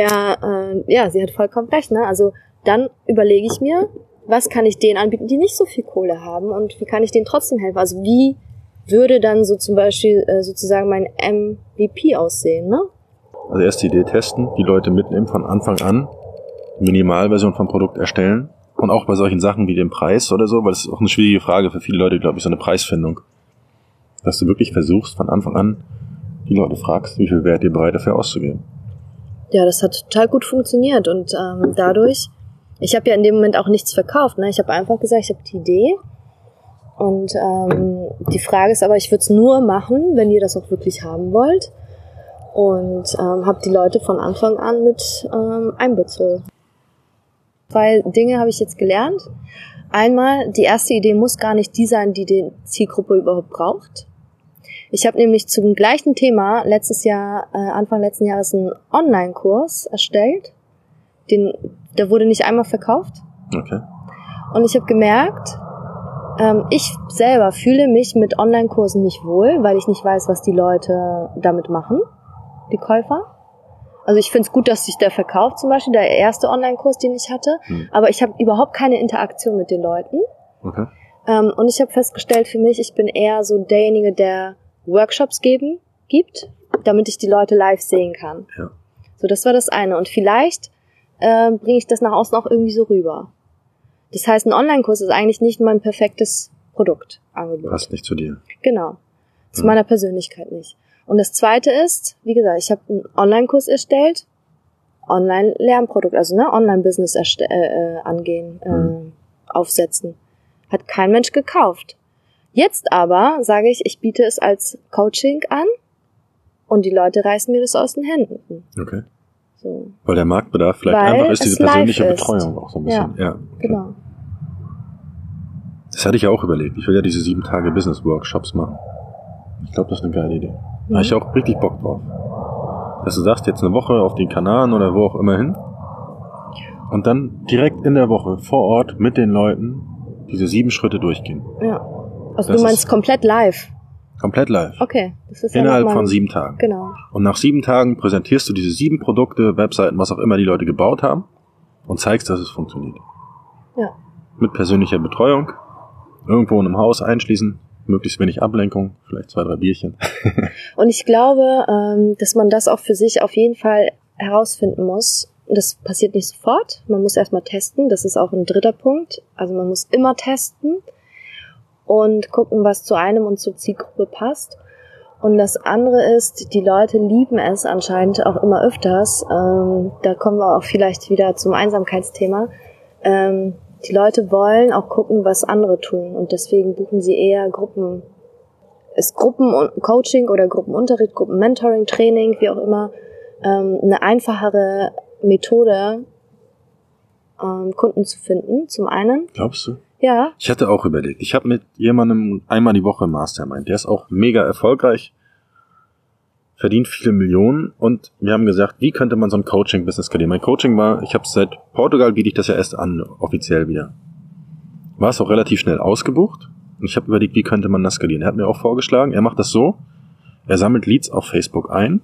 äh, ja, sie hat vollkommen recht. Ne? Also dann überlege ich mir, was kann ich denen anbieten, die nicht so viel Kohle haben und wie kann ich denen trotzdem helfen? Also wie würde dann so zum Beispiel äh, sozusagen mein MVP aussehen? Ne? Also erst die Idee testen, die Leute mitnehmen von Anfang an, Minimalversion vom Produkt erstellen Und auch bei solchen Sachen wie dem Preis oder so, weil es ist auch eine schwierige Frage für viele Leute, glaube ich, so eine Preisfindung. Dass du wirklich versuchst, von Anfang an die Leute fragst, wie viel Wert ihr bereit dafür auszugeben. Ja, das hat total gut funktioniert und ähm, dadurch, ich habe ja in dem Moment auch nichts verkauft. Ne? Ich habe einfach gesagt, ich habe die Idee und ähm, die Frage ist aber, ich würde es nur machen, wenn ihr das auch wirklich haben wollt und ähm, habe die Leute von Anfang an mit ähm, einbezogen. Zwei Dinge habe ich jetzt gelernt. Einmal, die erste Idee muss gar nicht die sein, die die Zielgruppe überhaupt braucht. Ich habe nämlich zum gleichen Thema letztes Jahr, äh, Anfang letzten Jahres einen Online-Kurs erstellt. Den, der wurde nicht einmal verkauft. Okay. Und ich habe gemerkt, ähm, ich selber fühle mich mit Online-Kursen nicht wohl, weil ich nicht weiß, was die Leute damit machen die Käufer. Also ich finde es gut, dass sich der verkauft, zum Beispiel der erste Online-Kurs, den ich hatte. Hm. Aber ich habe überhaupt keine Interaktion mit den Leuten. Okay. Ähm, und ich habe festgestellt für mich, ich bin eher so derjenige, der Workshops geben gibt, damit ich die Leute live sehen kann. Ja. So, das war das eine. Und vielleicht äh, bringe ich das nach außen auch irgendwie so rüber. Das heißt, ein Online-Kurs ist eigentlich nicht mein perfektes Produktangebot. Passt nicht zu dir. Genau. Zu hm. meiner Persönlichkeit nicht. Und das zweite ist, wie gesagt, ich habe einen Online-Kurs erstellt, Online-Lernprodukt, also ne, Online-Business äh, äh, angehen, äh, mhm. aufsetzen. Hat kein Mensch gekauft. Jetzt aber sage ich, ich biete es als Coaching an und die Leute reißen mir das aus den Händen. Okay. So. Weil der Marktbedarf vielleicht Weil einfach ist, diese persönliche Betreuung auch so ein bisschen. Ja, ja okay. genau. Das hatte ich ja auch überlegt. Ich will ja diese sieben Tage Business Workshops machen. Ich glaube, das ist eine geile Idee. Da habe ich auch richtig Bock drauf. Dass du sagst, jetzt eine Woche auf den Kanaren oder wo auch immer hin. Und dann direkt in der Woche vor Ort mit den Leuten diese sieben Schritte durchgehen. Ja. Also das du meinst komplett live? Komplett live. Okay. Das ist Innerhalb ja von sieben Tagen. Genau. Und nach sieben Tagen präsentierst du diese sieben Produkte, Webseiten, was auch immer die Leute gebaut haben und zeigst, dass es funktioniert. Ja. Mit persönlicher Betreuung. Irgendwo in einem Haus einschließen möglichst wenig Ablenkung, vielleicht zwei, drei Bierchen. [LAUGHS] und ich glaube, ähm, dass man das auch für sich auf jeden Fall herausfinden muss. Das passiert nicht sofort. Man muss erstmal testen. Das ist auch ein dritter Punkt. Also man muss immer testen und gucken, was zu einem und zur Zielgruppe passt. Und das andere ist, die Leute lieben es anscheinend auch immer öfters. Ähm, da kommen wir auch vielleicht wieder zum Einsamkeitsthema. Die Leute wollen auch gucken, was andere tun und deswegen buchen sie eher Gruppen, ist Gruppencoaching oder Gruppenunterricht, Gruppenmentoring, Training, wie auch immer, ähm, eine einfachere Methode, ähm, Kunden zu finden, zum einen. Glaubst du? Ja. Ich hatte auch überlegt. Ich habe mit jemandem einmal die Woche Mastermind. Der ist auch mega erfolgreich verdient viele Millionen und wir haben gesagt, wie könnte man so ein Coaching-Business skalieren? Mein Coaching war, ich habe seit Portugal biete ich das ja erst an, offiziell wieder. War es auch relativ schnell ausgebucht und ich habe überlegt, wie könnte man das skalieren? Er hat mir auch vorgeschlagen, er macht das so, er sammelt Leads auf Facebook ein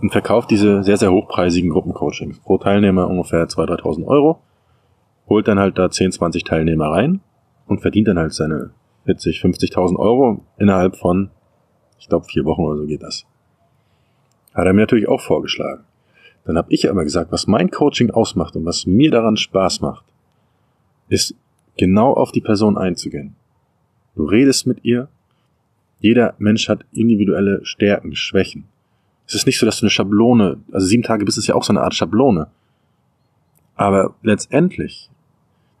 und verkauft diese sehr, sehr hochpreisigen Gruppencoachings. Pro Teilnehmer ungefähr 2.000, 3.000 Euro, holt dann halt da 10, 20 Teilnehmer rein und verdient dann halt seine 40, 50.000 Euro innerhalb von, ich glaube, vier Wochen oder so geht das. Hat er mir natürlich auch vorgeschlagen. Dann habe ich aber gesagt, was mein Coaching ausmacht und was mir daran Spaß macht, ist genau auf die Person einzugehen. Du redest mit ihr. Jeder Mensch hat individuelle Stärken, Schwächen. Es ist nicht so, dass du eine Schablone, also sieben Tage bist es ja auch so eine Art Schablone. Aber letztendlich,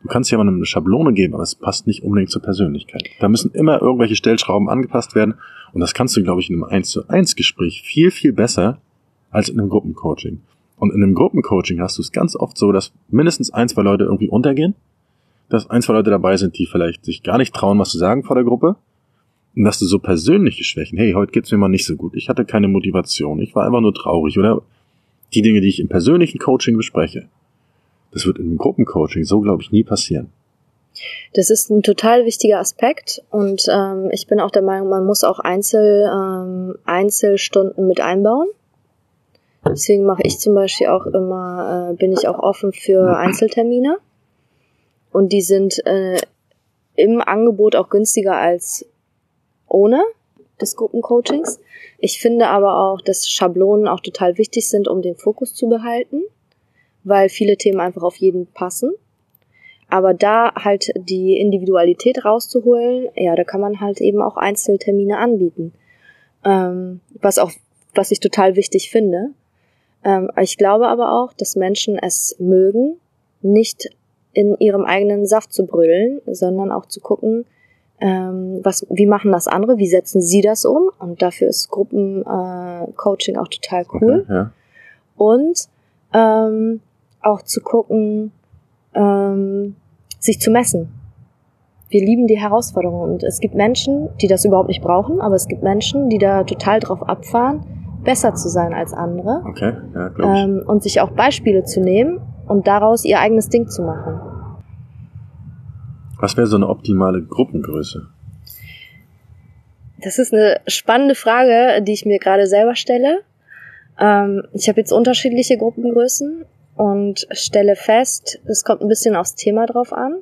du kannst mal eine Schablone geben, aber es passt nicht unbedingt zur Persönlichkeit. Da müssen immer irgendwelche Stellschrauben angepasst werden und das kannst du, glaube ich, in einem 1 zu 1 Gespräch viel, viel besser als in einem Gruppencoaching. Und in einem Gruppencoaching hast du es ganz oft so, dass mindestens ein, zwei Leute irgendwie untergehen, dass ein, zwei Leute dabei sind, die vielleicht sich gar nicht trauen, was zu sagen vor der Gruppe. Und dass du so persönliche Schwächen, hey, heute geht's mir mal nicht so gut, ich hatte keine Motivation, ich war einfach nur traurig oder die Dinge, die ich im persönlichen Coaching bespreche. Das wird in einem Gruppencoaching so, glaube ich, nie passieren. Das ist ein total wichtiger Aspekt und ähm, ich bin auch der Meinung, man muss auch Einzel, ähm, Einzelstunden mit einbauen. Deswegen mache ich zum Beispiel auch immer, äh, bin ich auch offen für Einzeltermine. Und die sind äh, im Angebot auch günstiger als ohne des Gruppencoachings. Ich finde aber auch, dass Schablonen auch total wichtig sind, um den Fokus zu behalten, weil viele Themen einfach auf jeden passen. aber da halt die Individualität rauszuholen, ja, da kann man halt eben auch Einzeltermine anbieten. Ähm, was auch, was ich total wichtig finde. Ähm, ich glaube aber auch, dass Menschen es mögen, nicht in ihrem eigenen Saft zu brüllen, sondern auch zu gucken, ähm, was, wie machen das andere, wie setzen sie das um? Und dafür ist Gruppencoaching äh, auch total cool. Okay, ja. Und ähm, auch zu gucken, ähm, sich zu messen. Wir lieben die Herausforderung und es gibt Menschen, die das überhaupt nicht brauchen, aber es gibt Menschen, die da total drauf abfahren, besser zu sein als andere Okay, ja, glaube ich. ähm, und sich auch Beispiele zu nehmen und daraus ihr eigenes Ding zu machen. Was wäre so eine optimale Gruppengröße? Das ist eine spannende Frage, die ich mir gerade selber stelle. Ähm, ich habe jetzt unterschiedliche Gruppengrößen und stelle fest, es kommt ein bisschen aufs Thema drauf an.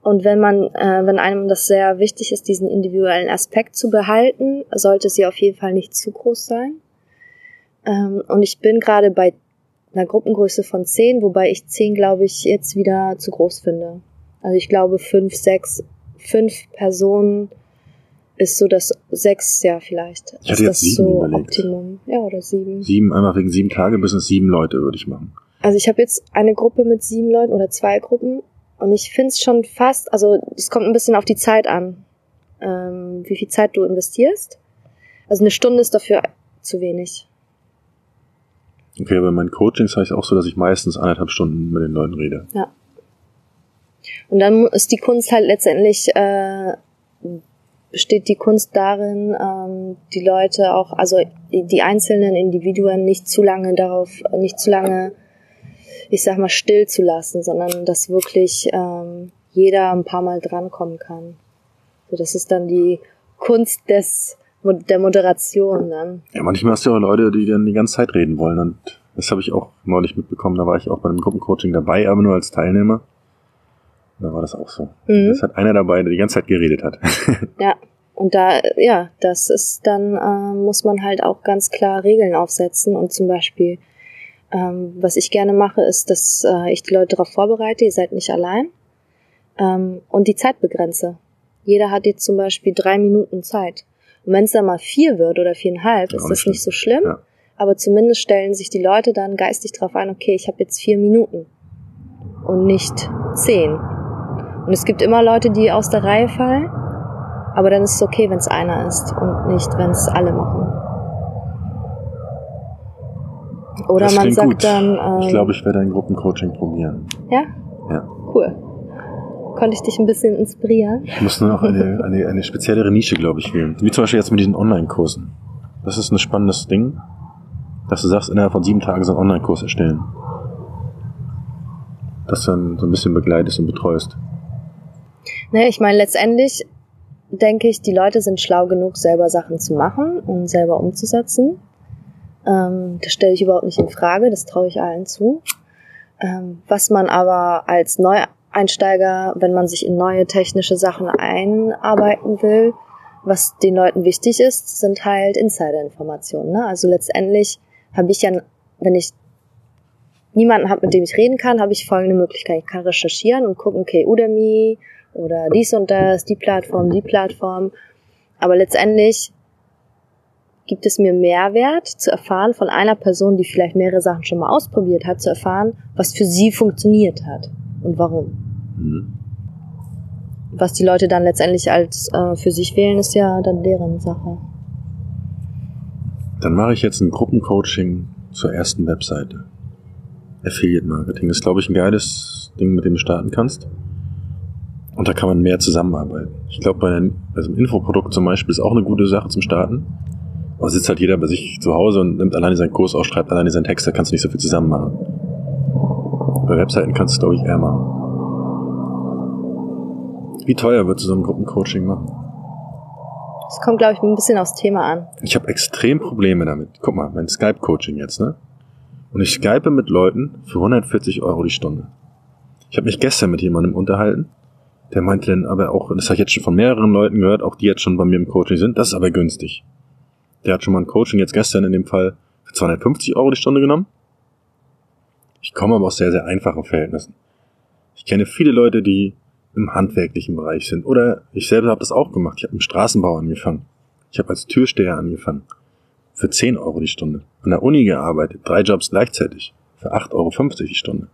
Und wenn man, äh, wenn einem das sehr wichtig ist, diesen individuellen Aspekt zu behalten, sollte sie auf jeden Fall nicht zu groß sein. Ähm, und ich bin gerade bei einer Gruppengröße von 10, wobei ich 10, glaube ich, jetzt wieder zu groß finde. Also ich glaube, fünf, sechs, fünf Personen ist so das sechs, ja vielleicht. Ich hatte ist jetzt das sieben so überlegt. Optimum. Ja, oder sieben. Sieben, einmal wegen sieben Tage bis es sieben Leute würde ich machen. Also ich habe jetzt eine Gruppe mit sieben Leuten oder zwei Gruppen und ich finde es schon fast, also es kommt ein bisschen auf die Zeit an, ähm, wie viel Zeit du investierst. Also eine Stunde ist dafür zu wenig. Okay, aber in meinen Coachings heißt auch so, dass ich meistens anderthalb Stunden mit den Leuten rede. Und dann ist die Kunst halt letztendlich, äh, besteht die Kunst darin, ähm, die Leute auch, also die einzelnen Individuen nicht zu lange darauf, nicht zu lange, ich sag mal, still zu lassen, sondern dass wirklich ähm, jeder ein paar Mal drankommen kann. So, das ist dann die Kunst des der Moderation dann. Ja, manchmal hast du ja auch Leute, die dann die ganze Zeit reden wollen und das habe ich auch neulich mitbekommen. Da war ich auch bei einem Gruppencoaching dabei, aber nur als Teilnehmer. Da war das auch so. Mhm. Es hat einer dabei, der die ganze Zeit geredet hat. [LAUGHS] Ja, und da, ja, das ist dann, äh, muss man halt auch ganz klar Regeln aufsetzen und zum Beispiel, ähm, was ich gerne mache, ist, dass äh, ich die Leute darauf vorbereite, ihr seid nicht allein ähm, und die Zeit begrenze. Jeder hat jetzt zum Beispiel drei Minuten Zeit. Und wenn es dann mal vier wird oder viereinhalb, Ja, ist das nicht nicht so schlimm, Ja. aber zumindest stellen sich die Leute dann geistig darauf ein, okay, ich habe jetzt vier Minuten und nicht zehn. Und es gibt immer Leute, die aus der Reihe fallen, aber dann ist es okay, wenn es einer ist und nicht, wenn es alle machen. Oder das man sagt gut. dann, ähm, ich glaube, ich werde ein Gruppencoaching probieren. ja, Ja. cool. Konnte ich dich ein bisschen inspirieren? Ich muss nur noch eine, eine, eine speziellere Nische, glaube ich, wählen. Wie zum Beispiel jetzt mit diesen Online-Kursen. Das ist ein spannendes Ding, dass du sagst, innerhalb von sieben Tagen so einen Online-Kurs erstellen. Dass du dann so ein bisschen begleitest und betreust. Ne, ich meine, letztendlich denke ich, die Leute sind schlau genug, selber Sachen zu machen und selber umzusetzen. Ähm, das stelle ich überhaupt nicht in Frage, das traue ich allen zu. Ähm, was man aber als Neueinsteiger, wenn man sich in neue technische Sachen einarbeiten will, was den Leuten wichtig ist, sind halt Insider-Informationen. Ne? Also letztendlich habe ich ja, wenn ich niemanden habe, mit dem ich reden kann, habe ich folgende Möglichkeit. Ich kann recherchieren und gucken, okay, Udemy oder dies und das, die Plattform, die Plattform. Aber letztendlich gibt es mir Mehrwert zu erfahren von einer Person, die vielleicht mehrere Sachen schon mal ausprobiert hat, zu erfahren, was für sie funktioniert hat und warum. Mhm. Was die Leute dann letztendlich als äh, für sich wählen, ist ja dann deren Sache. Dann mache ich jetzt ein Gruppencoaching zur ersten Webseite. Affiliate Marketing ist, glaube ich, ein geiles Ding, mit dem du starten kannst. Und da kann man mehr zusammenarbeiten. Ich glaube, bei einem, also einem Infoprodukt zum Beispiel ist auch eine gute Sache zum Starten. Aber sitzt halt jeder bei sich zu Hause und nimmt alleine seinen Kurs aus, schreibt alleine seinen Text, da kannst du nicht so viel zusammen machen. Bei Webseiten kannst du es, glaube ich, eher machen. Wie teuer würdest du so ein Gruppencoaching machen? Es kommt, glaube ich, ein bisschen aufs Thema an. Ich habe extrem Probleme damit. Guck mal, mein Skype-Coaching jetzt, ne? Und ich skype mit Leuten für 140 Euro die Stunde. Ich habe mich gestern mit jemandem unterhalten, der meinte dann aber auch, und das habe ich jetzt schon von mehreren Leuten gehört, auch die jetzt schon bei mir im Coaching sind, das ist aber günstig. Der hat schon mal ein Coaching jetzt gestern in dem Fall für 250 Euro die Stunde genommen. Ich komme aber aus sehr, sehr einfachen Verhältnissen. Ich kenne viele Leute, die im handwerklichen Bereich sind. Oder ich selber habe das auch gemacht. Ich habe im Straßenbau angefangen. Ich habe als Türsteher angefangen. Für 10 Euro die Stunde. An der Uni gearbeitet. Drei Jobs gleichzeitig. Für 8,50 Euro die Stunde.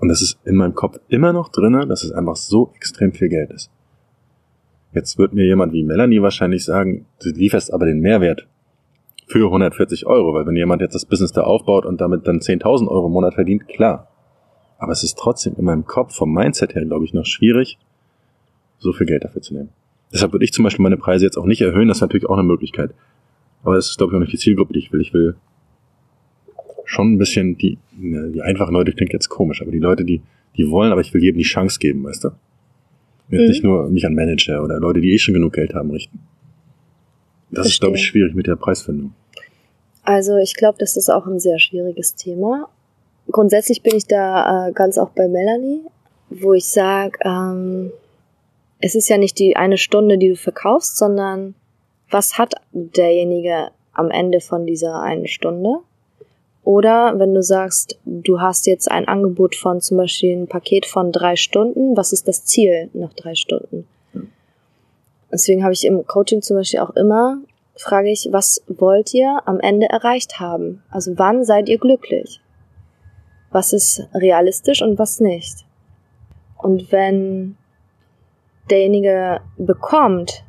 Und das ist in meinem Kopf immer noch drinne, dass es einfach so extrem viel Geld ist. Jetzt wird mir jemand wie Melanie wahrscheinlich sagen, du lieferst aber den Mehrwert für 140 Euro, weil wenn jemand jetzt das Business da aufbaut und damit dann 10.000 Euro im Monat verdient, klar. Aber es ist trotzdem in meinem Kopf vom Mindset her, glaube ich, noch schwierig, so viel Geld dafür zu nehmen. Deshalb würde ich zum Beispiel meine Preise jetzt auch nicht erhöhen, das ist natürlich auch eine Möglichkeit. Aber das ist, glaube ich, auch nicht die Zielgruppe, die ich will. Ich will schon ein bisschen die, ne, die einfachen Leute klingt jetzt komisch, aber die Leute, die, die wollen, aber ich will jedem die Chance geben, weißt du? Jetzt mhm. nicht nur mich an Manager oder Leute, die eh schon genug Geld haben, richten. Das Verstehe. ist, glaube ich, schwierig mit der Preisfindung. Also ich glaube, das ist auch ein sehr schwieriges Thema. Grundsätzlich bin ich da äh, ganz auch bei Melanie, wo ich sage, ähm, es ist ja nicht die eine Stunde, die du verkaufst, sondern was hat derjenige am Ende von dieser einen Stunde? Oder wenn du sagst, du hast jetzt ein Angebot von zum Beispiel ein Paket von drei Stunden, was ist das Ziel nach drei Stunden? Deswegen habe ich im Coaching zum Beispiel auch immer, frage ich, was wollt ihr am Ende erreicht haben? Also wann seid ihr glücklich? Was ist realistisch und was nicht? Und wenn derjenige bekommt,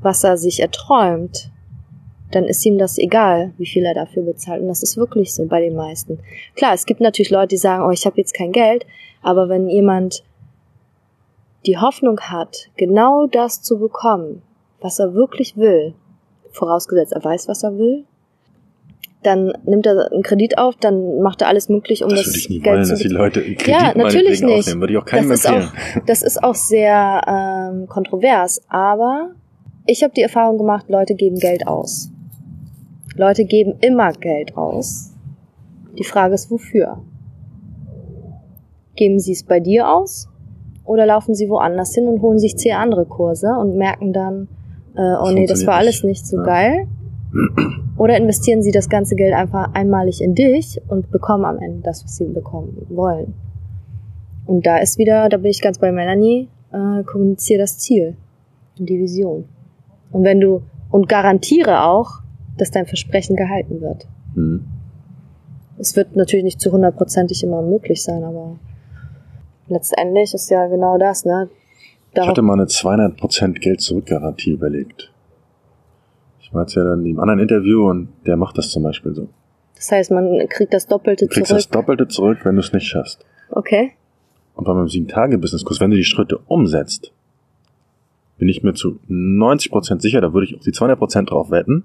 was er sich erträumt, dann ist ihm das egal, wie viel er dafür bezahlt. Und das ist wirklich so bei den meisten. Klar, es gibt natürlich Leute, die sagen, oh, ich habe jetzt kein Geld, aber wenn jemand die Hoffnung hat, genau das zu bekommen, was er wirklich will, vorausgesetzt er weiß, was er will, dann nimmt er einen Kredit auf, dann macht er alles möglich, um das, das Geld wollen, zu dass die Leute Kredit ja, natürlich nicht. Aufnehmen. Würde ich auch keinem das empfehlen. Ist auch, das ist auch sehr ähm, kontrovers, aber ich habe die Erfahrung gemacht, Leute geben Geld aus. Leute geben immer Geld aus. Die Frage ist, wofür? Geben sie es bei dir aus oder laufen sie woanders hin und holen sich zehn andere Kurse und merken dann, äh, oh nee, das war alles nicht so ja. geil. Oder investieren sie das ganze Geld einfach einmalig in dich und bekommen am Ende das, was sie bekommen wollen. Und da ist wieder, da bin ich ganz bei Melanie, äh, kommuniziere das Ziel und die Vision. Und wenn du, und garantiere auch, dass dein Versprechen gehalten wird. Mhm. Es wird natürlich nicht zu hundertprozentig immer möglich sein, aber letztendlich ist ja genau das, ne? Darauf ich hatte mal eine 200% Geld-Zurück-Garantie überlegt. Ich war jetzt ja dann im anderen Interview und der macht das zum Beispiel so. Das heißt, man kriegt das Doppelte zurück? Du kriegst zurück. das Doppelte zurück, wenn du es nicht schaffst. Okay. Und bei meinem 7-Tage-Business-Kurs, wenn du die Schritte umsetzt, bin ich mir zu 90% sicher, da würde ich auf die 200% drauf wetten,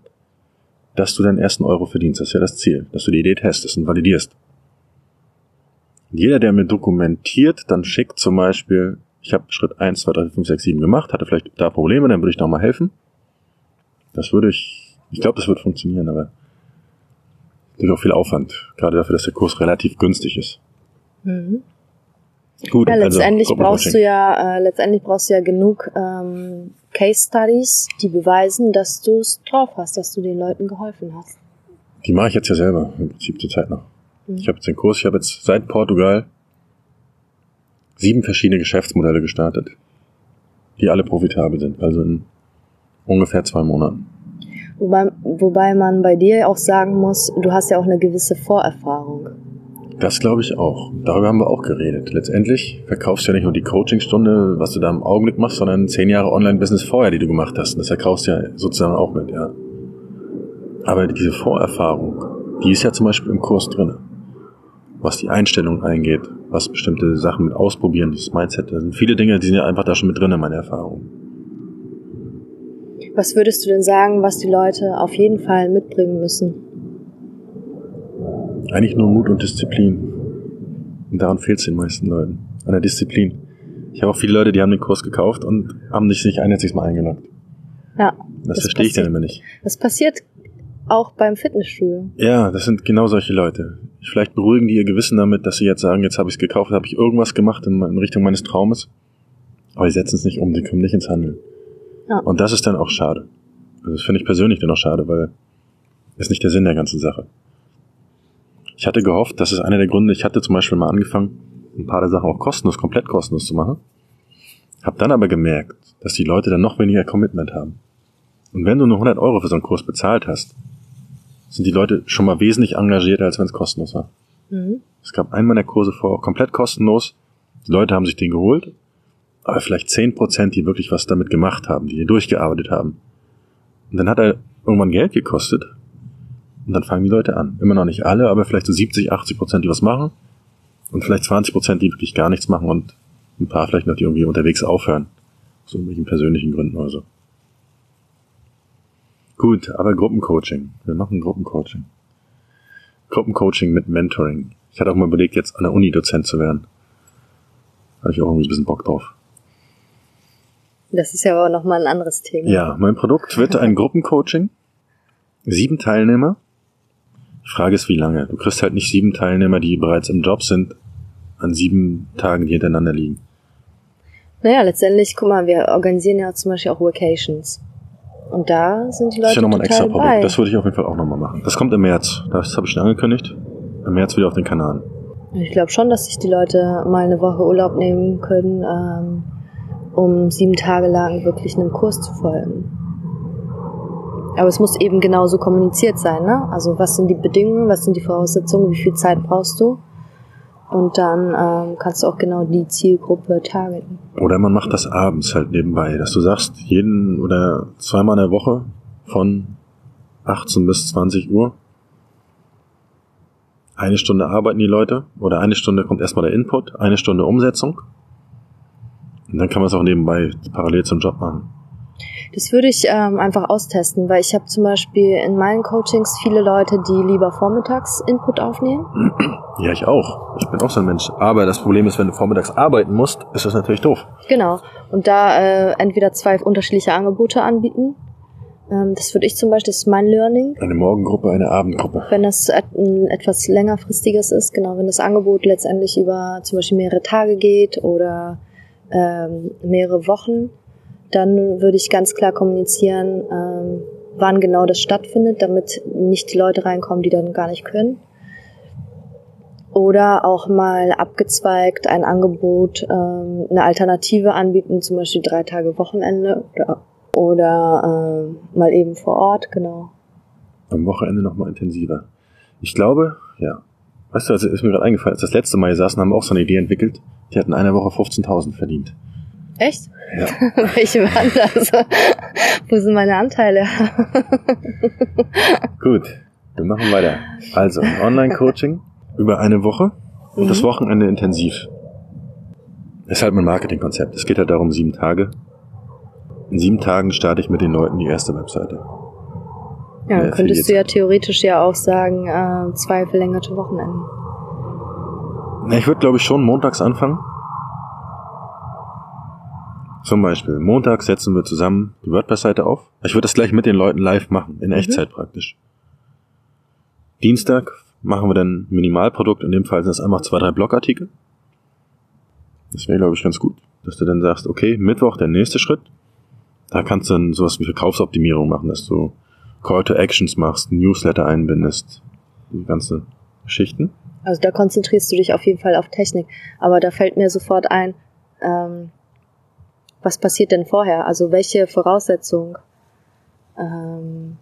dass du deinen ersten Euro verdienst. Das ist ja das Ziel, dass du die Idee testest und validierst. Jeder, der mir dokumentiert, dann schickt zum Beispiel, ich habe Schritt 1, 2, 3, 5, 6, 7 gemacht, hatte vielleicht da Probleme, dann würde ich da mal helfen. Das würde ich, ich glaube, das wird funktionieren, aber durch auch viel Aufwand, gerade dafür, dass der Kurs relativ günstig ist. Mhm. Gut, ja, also letztendlich also, brauchst du ja, äh, letztendlich brauchst du ja genug ähm, Case Studies, die beweisen, dass du es drauf hast, dass du den Leuten geholfen hast. Die mache ich jetzt ja selber, im Prinzip zur Zeit noch. Mhm. Ich habe jetzt den Kurs, ich habe jetzt seit Portugal sieben verschiedene Geschäftsmodelle gestartet, die alle profitabel sind, also in ungefähr zwei Monaten. Wobei, wobei man bei dir auch sagen muss, du hast ja auch eine gewisse Vorerfahrung. Das glaube ich auch. Darüber haben wir auch geredet. Letztendlich verkaufst du ja nicht nur die Coachingstunde, was du da im Augenblick machst, sondern zehn Jahre Online-Business vorher, die du gemacht hast. Und das verkaufst du ja sozusagen auch mit, ja. Aber diese Vorerfahrung, die ist ja zum Beispiel im Kurs drin. Was die Einstellung eingeht, was bestimmte Sachen mit ausprobieren, dieses Mindset. Da sind viele Dinge, die sind ja einfach da schon mit drin in meiner Erfahrung. Was würdest du denn sagen, was die Leute auf jeden Fall mitbringen müssen? Eigentlich nur Mut und Disziplin. Und daran fehlt es den meisten Leuten. An der Disziplin. Ich habe auch viele Leute, die haben den Kurs gekauft und haben sich nicht ein einziges Mal eingeloggt. Ja. Das, das verstehe ich dann immer nicht. Das passiert auch beim Fitnessstudio. Ja, das sind genau solche Leute. Vielleicht beruhigen die ihr Gewissen damit, dass sie jetzt sagen, jetzt habe ich es gekauft, habe ich irgendwas gemacht in, in Richtung meines Traumes. Aber sie setzen es nicht um, sie kommen nicht ins Handeln. Ja. Und das ist dann auch schade. Also das finde ich persönlich dann auch schade, weil ist nicht der Sinn der ganzen Sache. Ich hatte gehofft, das ist einer der Gründe, ich hatte zum Beispiel mal angefangen, ein paar der Sachen auch kostenlos, komplett kostenlos zu machen. Hab dann aber gemerkt, dass die Leute dann noch weniger Commitment haben. Und wenn du nur 100 Euro für so einen Kurs bezahlt hast, sind die Leute schon mal wesentlich engagierter, als wenn es kostenlos war. Mhm. Es gab einen meiner Kurse vor, auch komplett kostenlos. Die Leute haben sich den geholt, aber vielleicht 10%, die wirklich was damit gemacht haben, die durchgearbeitet haben. Und dann hat er irgendwann Geld gekostet. Und dann fangen die Leute an. Immer noch nicht alle, aber vielleicht so 70, 80 Prozent, die was machen. Und vielleicht 20 Prozent, die wirklich gar nichts machen und ein paar vielleicht noch, die irgendwie unterwegs aufhören. Aus irgendwelchen persönlichen Gründen oder so. Gut, aber Gruppencoaching. Wir machen Gruppencoaching. Gruppencoaching mit Mentoring. Ich hatte auch mal überlegt, jetzt an der Uni Dozent zu werden. Habe ich auch irgendwie ein bisschen Bock drauf. Das ist ja aber nochmal ein anderes Thema. Ja, mein Produkt wird ein Gruppencoaching. Sieben Teilnehmer. Die Frage ist, wie lange. Du kriegst halt nicht sieben Teilnehmer, die bereits im Job sind, an sieben Tagen, die hintereinander liegen. Naja, letztendlich, guck mal, wir organisieren ja zum Beispiel auch Vacations. Und da sind die Das ist Leute ja nochmal ein extra bei. Das würde ich auf jeden Fall auch nochmal machen. Das kommt im März. Das habe ich schon angekündigt. Im März wieder auf den Kanal. Ich glaube schon, dass sich die Leute mal eine Woche Urlaub nehmen können, ähm, um sieben Tage lang wirklich einem Kurs zu folgen. Aber es muss eben genauso kommuniziert sein, ne? Also was sind die Bedingungen, was sind die Voraussetzungen, wie viel Zeit brauchst du? Und dann ähm, kannst du auch genau die Zielgruppe targeten. Oder man macht das abends halt nebenbei, dass du sagst, jeden oder zweimal in der Woche von 18 bis 20 Uhr eine Stunde arbeiten die Leute oder eine Stunde kommt erstmal der Input, eine Stunde Umsetzung. Und dann kann man es auch nebenbei parallel zum Job machen. Das würde ich ähm, einfach austesten, weil ich habe zum Beispiel in meinen Coachings viele Leute, die lieber vormittags Input aufnehmen. [CLEARS THROAT] Ja, ich auch. Ich bin auch so ein Mensch. Aber das Problem ist, wenn du vormittags arbeiten musst, ist das natürlich doof. Genau. Und da äh, entweder zwei unterschiedliche Angebote anbieten. Ähm, das würde ich zum Beispiel, das ist mein Learning. Eine Morgengruppe, eine Abendgruppe. Wenn das ein etwas längerfristiges ist, genau, wenn das Angebot letztendlich über zum Beispiel mehrere Tage geht oder ähm, mehrere Wochen, dann würde ich ganz klar kommunizieren, ähm, wann genau das stattfindet, damit nicht die Leute reinkommen, die dann gar nicht können. Oder auch mal abgezweigt ein Angebot, ähm, eine Alternative anbieten, zum Beispiel drei Tage Wochenende oder, oder ähm, mal eben vor Ort, genau. Am Wochenende nochmal intensiver. Ich glaube, ja. Weißt du, also ist mir gerade eingefallen, als das letzte Mal hier saßen, haben wir auch so eine Idee entwickelt. Die hatten in einer Woche 15.000 verdient. Echt? Ja. [LAUGHS] Welche waren das? Wo sind meine Anteile? [LAUGHS] Gut, wir machen weiter. Also, Online-Coaching über eine Woche und das Mhm. Wochenende intensiv. Ist halt mein Marketingkonzept. Es geht halt darum, sieben Tage. In sieben Tagen starte ich mit den Leuten die erste Webseite. Ja, dann könntest du ja theoretisch ja auch sagen, äh, zwei verlängerte Wochenenden. Na, ich würde, glaube ich, schon montags anfangen. Zum Beispiel, Montag setzen wir zusammen die WordPress-Seite auf. Ich würde das gleich mit den Leuten live machen, in Echtzeit praktisch. Dienstag machen wir dann ein Minimalprodukt, in dem Fall sind es einfach zwei, drei Blogartikel. Das wäre, glaube ich, ganz gut, dass du dann sagst, okay, Mittwoch der nächste Schritt. Da kannst du dann sowas wie Verkaufsoptimierung machen, dass du Call to Actions machst, Newsletter einbindest, die ganzen Geschichten. Also da konzentrierst du dich auf jeden Fall auf Technik. Aber da fällt mir sofort ein, ähm, was passiert denn vorher? Also welche Voraussetzung, ähm,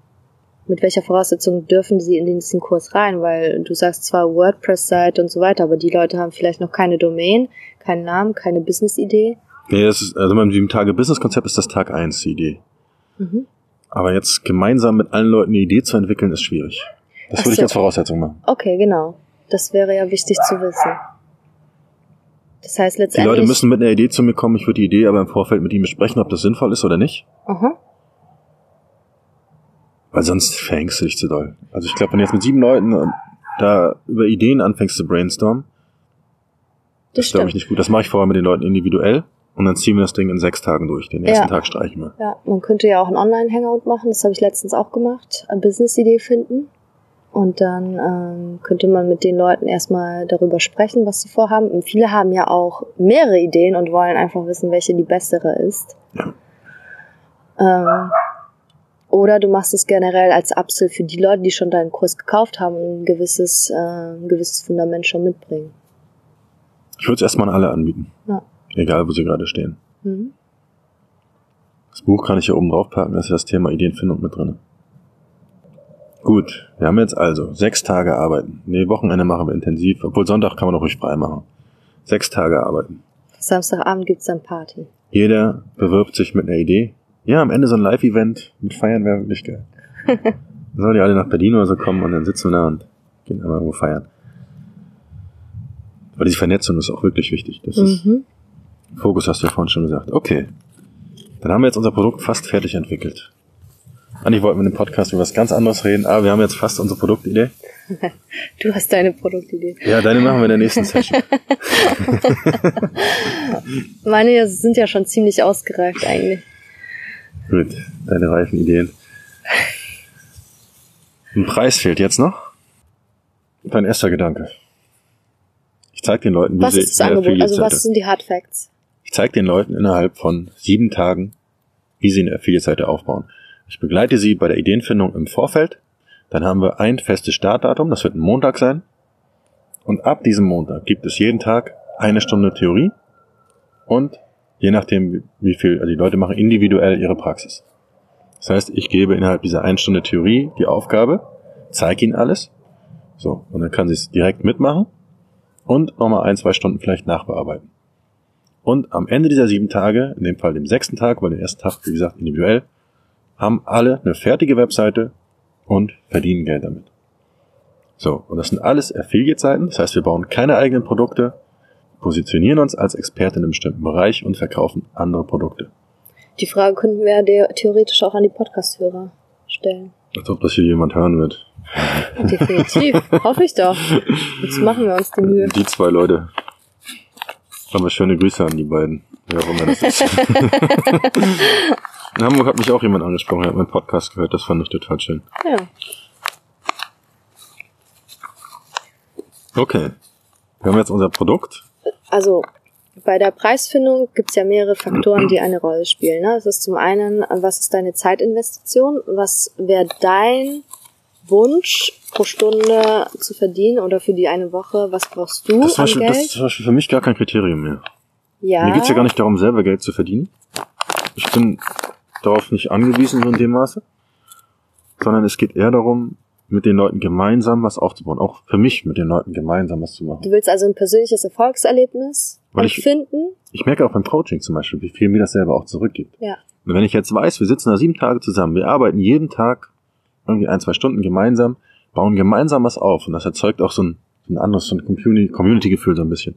mit welcher Voraussetzung dürfen sie in diesen Kurs rein? Weil du sagst zwar WordPress-Seite und so weiter, aber die Leute haben vielleicht noch keine Domain, keinen Namen, keine Business-Idee. Nee, das ist, also beim 7-Tage-Business-Konzept ist das Tag 1 die Idee. Mhm. Aber jetzt gemeinsam mit allen Leuten eine Idee zu entwickeln, ist schwierig. Das Ach würde ich so. als Voraussetzung machen. Okay, genau. Das wäre ja wichtig zu wissen. Das heißt Die letztendlich. Leute müssen mit einer Idee zu mir kommen, ich würde die Idee aber im Vorfeld mit ihnen besprechen, ob das sinnvoll ist oder nicht. Aha. Weil sonst verhängst du dich zu doll. Also ich glaube, wenn du jetzt mit sieben Leuten äh, da über Ideen anfängst zu brainstormen, Das ist glaube ich nicht gut. Das mache ich vorher mit den Leuten individuell und dann ziehen wir das Ding in sechs Tagen durch. Den ersten Ja. Tag streichen wir. Ja, man könnte ja auch einen Online-Hangout machen. Das habe ich letztens auch gemacht. Eine Business-Idee finden. Und dann ähm, könnte man mit den Leuten erstmal darüber sprechen, was sie vorhaben. Und viele haben ja auch mehrere Ideen und wollen einfach wissen, welche die bessere ist. Ja. Ähm, oder du machst es generell als Upsell für die Leute, die schon deinen Kurs gekauft haben und ein gewisses, äh, ein gewisses Fundament schon mitbringen. Ich würde es erstmal an alle anbieten. Ja. Egal, wo sie gerade stehen. Mhm. Das Buch kann ich hier oben drauf packen, da ist ja das Thema Ideenfindung mit drin. Gut, wir haben jetzt also sechs Tage arbeiten. Nee, Wochenende machen wir intensiv, obwohl Sonntag kann man auch ruhig frei machen. Sechs Tage arbeiten. Samstagabend gibt's dann Party. Jeder bewirbt sich mit einer Idee. Ja, am Ende so ein Live-Event mit Feiern wäre wirklich geil. [LAUGHS] Dann sollen die alle nach Berlin oder so kommen und dann sitzen wir da und gehen einmal irgendwo feiern. Aber diese Vernetzung ist auch wirklich wichtig. Das ist, Mhm. Fokus hast du ja vorhin schon gesagt. Okay. Dann haben wir jetzt unser Produkt fast fertig entwickelt. Eigentlich wollten wir in dem Podcast über was ganz anderes reden, aber wir haben jetzt fast unsere Produktidee. [LAUGHS] Du hast deine Produktidee. Ja, deine machen wir in der nächsten Session. [LAUGHS] Meine sind ja schon ziemlich ausgereift eigentlich. Gut, deine reifen Ideen. Ein Preis fehlt jetzt noch. Dein erster Gedanke. Ich zeig den Leuten, wie Was sie ist das Angebot? Also was sind die Hard Facts? Ich zeige den Leuten innerhalb von sieben Tagen, wie sie eine Affiliate-Seite aufbauen. Ich begleite sie bei der Ideenfindung im Vorfeld. Dann haben wir ein festes Startdatum, das wird ein Montag sein. Und ab diesem Montag gibt es jeden Tag eine Stunde Theorie und je nachdem, wie viel, also die Leute machen individuell ihre Praxis. Das heißt, ich gebe innerhalb dieser einen Stunde Theorie die Aufgabe, zeige ihnen alles. So, und dann kann sie es direkt mitmachen und nochmal ein, zwei Stunden vielleicht nachbearbeiten. Und am Ende dieser sieben Tage, in dem Fall dem sechsten Tag, weil den ersten Tag, wie gesagt, individuell, haben alle eine fertige Webseite und verdienen Geld damit. So, und das sind alles Affiliate-Seiten, das heißt, wir bauen keine eigenen Produkte, positionieren uns als Experte in einem bestimmten Bereich und verkaufen andere Produkte. Die Frage könnten wir der theoretisch auch an die Podcast-Hörer stellen. Als ob das hier jemand hören wird. Definitiv. [LAUGHS] Hoffe ich doch. Jetzt machen wir uns die Mühe. Die zwei Leute. Aber schöne Grüße an die beiden. Wer auch immer das ist. [LAUGHS] In Hamburg hat mich auch jemand angesprochen, er hat meinen Podcast gehört, das fand ich total schön. Ja. Okay. Wir haben jetzt unser Produkt. Also bei der Preisfindung gibt's ja mehrere Faktoren, die eine Rolle spielen. Ne? Das ist zum einen, was ist deine Zeitinvestition? Was wäre dein Wunsch pro Stunde zu verdienen oder für die eine Woche? Was brauchst du Das ist, zum an Beispiel, Geld? das ist zum Beispiel für mich gar kein Kriterium mehr. ja. Mir geht's ja gar nicht darum, selber Geld zu verdienen. Ich bin darauf nicht angewiesen, so in dem Maße. Sondern es geht eher darum, mit den Leuten gemeinsam was aufzubauen. Auch für mich mit den Leuten gemeinsam was zu machen. Du willst also ein persönliches Erfolgserlebnis Weil ich- empfinden? Ich merke auch beim Coaching zum Beispiel, wie viel mir das selber auch zurückgibt. Ja. Und wenn ich jetzt weiß, wir sitzen da sieben Tage zusammen, wir arbeiten jeden Tag irgendwie ein, zwei Stunden gemeinsam, bauen gemeinsam was auf und das erzeugt auch so ein, so ein anderes, so ein Community- Community-Gefühl so ein bisschen.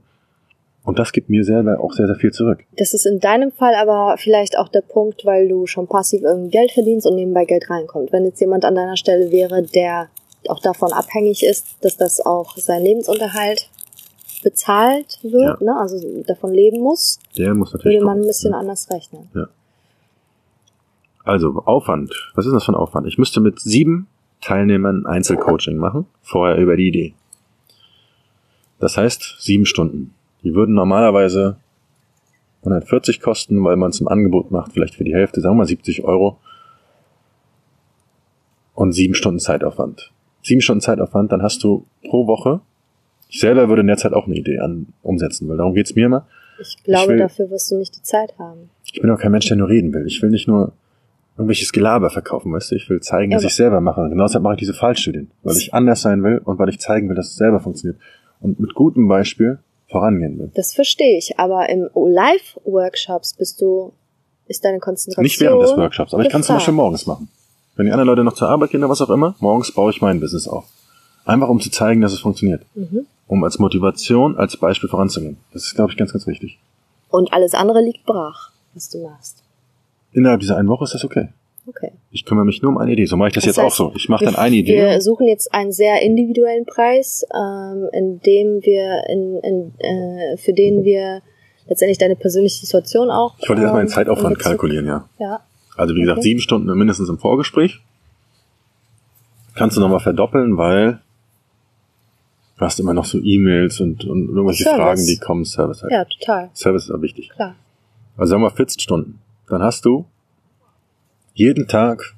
Und das gibt mir selber auch sehr, sehr viel zurück. Das ist in deinem Fall aber vielleicht auch der Punkt, weil du schon passiv irgendwie Geld verdienst und nebenbei Geld reinkommt. Wenn jetzt jemand an deiner Stelle wäre, der auch davon abhängig ist, dass das auch sein Lebensunterhalt bezahlt wird, ne? also davon leben muss, Der muss natürlich. würde man ein kommen. bisschen anders rechnen. Also Aufwand. Was ist das für ein Aufwand? Ich müsste mit sieben Teilnehmern ein Einzelcoaching machen, vorher über die Idee. Das heißt sieben Stunden. Die würden normalerweise 140 kosten, weil man es im Angebot macht, vielleicht für die Hälfte, sagen wir mal 70 Euro. Und sieben Stunden Zeitaufwand. Sieben Stunden Zeitaufwand, dann hast du pro Woche. Ich selber würde in der Zeit auch eine Idee an, umsetzen, weil darum geht's mir immer. Ich glaube, will- dafür wirst du nicht die Zeit haben. Ich bin auch kein Mensch, der nur reden will. Ich will nicht nur irgendwelches Gelaber verkaufen, weißt du? Ich will zeigen, Ja, dass aber- ich selber mache. Und Genau deshalb mache ich diese Fallstudien, weil ich anders sein will und weil ich zeigen will, dass es selber funktioniert. Und mit gutem Beispiel vorangehen will. Das verstehe ich, aber im Live-Workshops bist du, ist deine Konzentration. Nicht während des Workshops, aber ich kann es zum. Beispiel morgens machen. Wenn die anderen Leute noch zur Arbeit gehen oder was auch immer, morgens baue ich mein Business auf. Einfach um zu zeigen, dass es funktioniert. Mhm. Um als Motivation, als Beispiel voranzugehen. Das ist, glaube ich, ganz, ganz wichtig. Und alles andere liegt brach, was du machst. Innerhalb dieser einen Woche ist das okay. Okay. Ich kümmere mich nur um eine Idee. So mache ich das, Das jetzt heißt, auch so. Ich mache dann eine Idee. Wir suchen jetzt einen sehr individuellen Preis, ähm, in dem wir, in, in, äh, für den wir letztendlich deine persönliche Situation auch. Ich wollte erstmal den ähm, Zeitaufwand kalkulieren, ja. Ja. Also wie gesagt, Okay. sieben Stunden mindestens im Vorgespräch. Kannst du nochmal verdoppeln, weil du hast immer noch so E-Mails und, und irgendwelche Service. Fragen, die kommen. Service halt. ja, total, Service ist auch wichtig. klar. Also sagen wir 40 Stunden. Dann hast du jeden Tag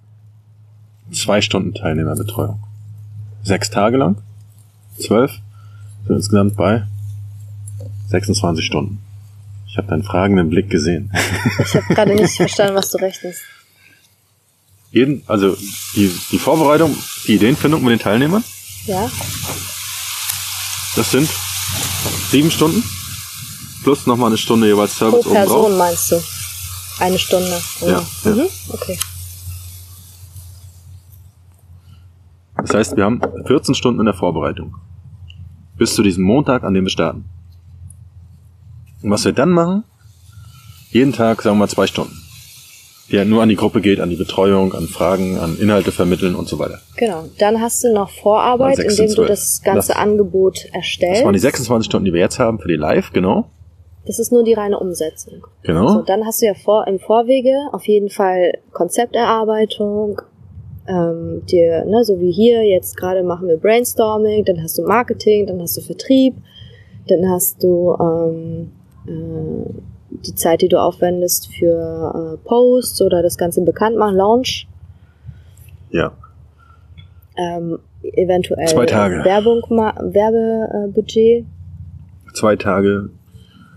zwei Stunden Teilnehmerbetreuung. Sechs Tage lang. Zwölf. Sind insgesamt bei 26 Stunden. Ich habe deinen fragenden Blick gesehen. Ich habe gerade nicht verstanden, was du rechnest. Jeden, also die, die Vorbereitung, die Ideenfindung mit den Teilnehmern, Ja? das sind sieben Stunden plus nochmal eine Stunde jeweils Pro Service obendrauf. Person meinst du? Eine Stunde. Ja, ja. Mhm. Okay. Das heißt, wir haben 14 Stunden in der Vorbereitung. Bis zu diesem Montag, an dem wir starten. Und was wir dann machen, jeden Tag, sagen wir mal, zwei Stunden. Die ja nur an die Gruppe geht, an die Betreuung, an Fragen, an Inhalte vermitteln und so weiter. Genau. Dann hast du noch Vorarbeit, indem du das ganze Das- Angebot erstellst. Das waren die 26 Stunden, die wir jetzt haben für die Live, genau. Das ist nur die reine Umsetzung. Genau. So, dann hast du ja vor, im Vorwege auf jeden Fall Konzepterarbeitung, ähm, dir, ne, so wie hier, jetzt gerade machen wir Brainstorming, dann hast du Marketing, dann hast du Vertrieb, dann hast du ähm, äh, die Zeit, die du aufwendest für äh, Posts oder das Ganze bekannt machen, Launch, Ja. ähm, eventuell Zwei Tage. Werbung, Werbebudget. Zwei Tage,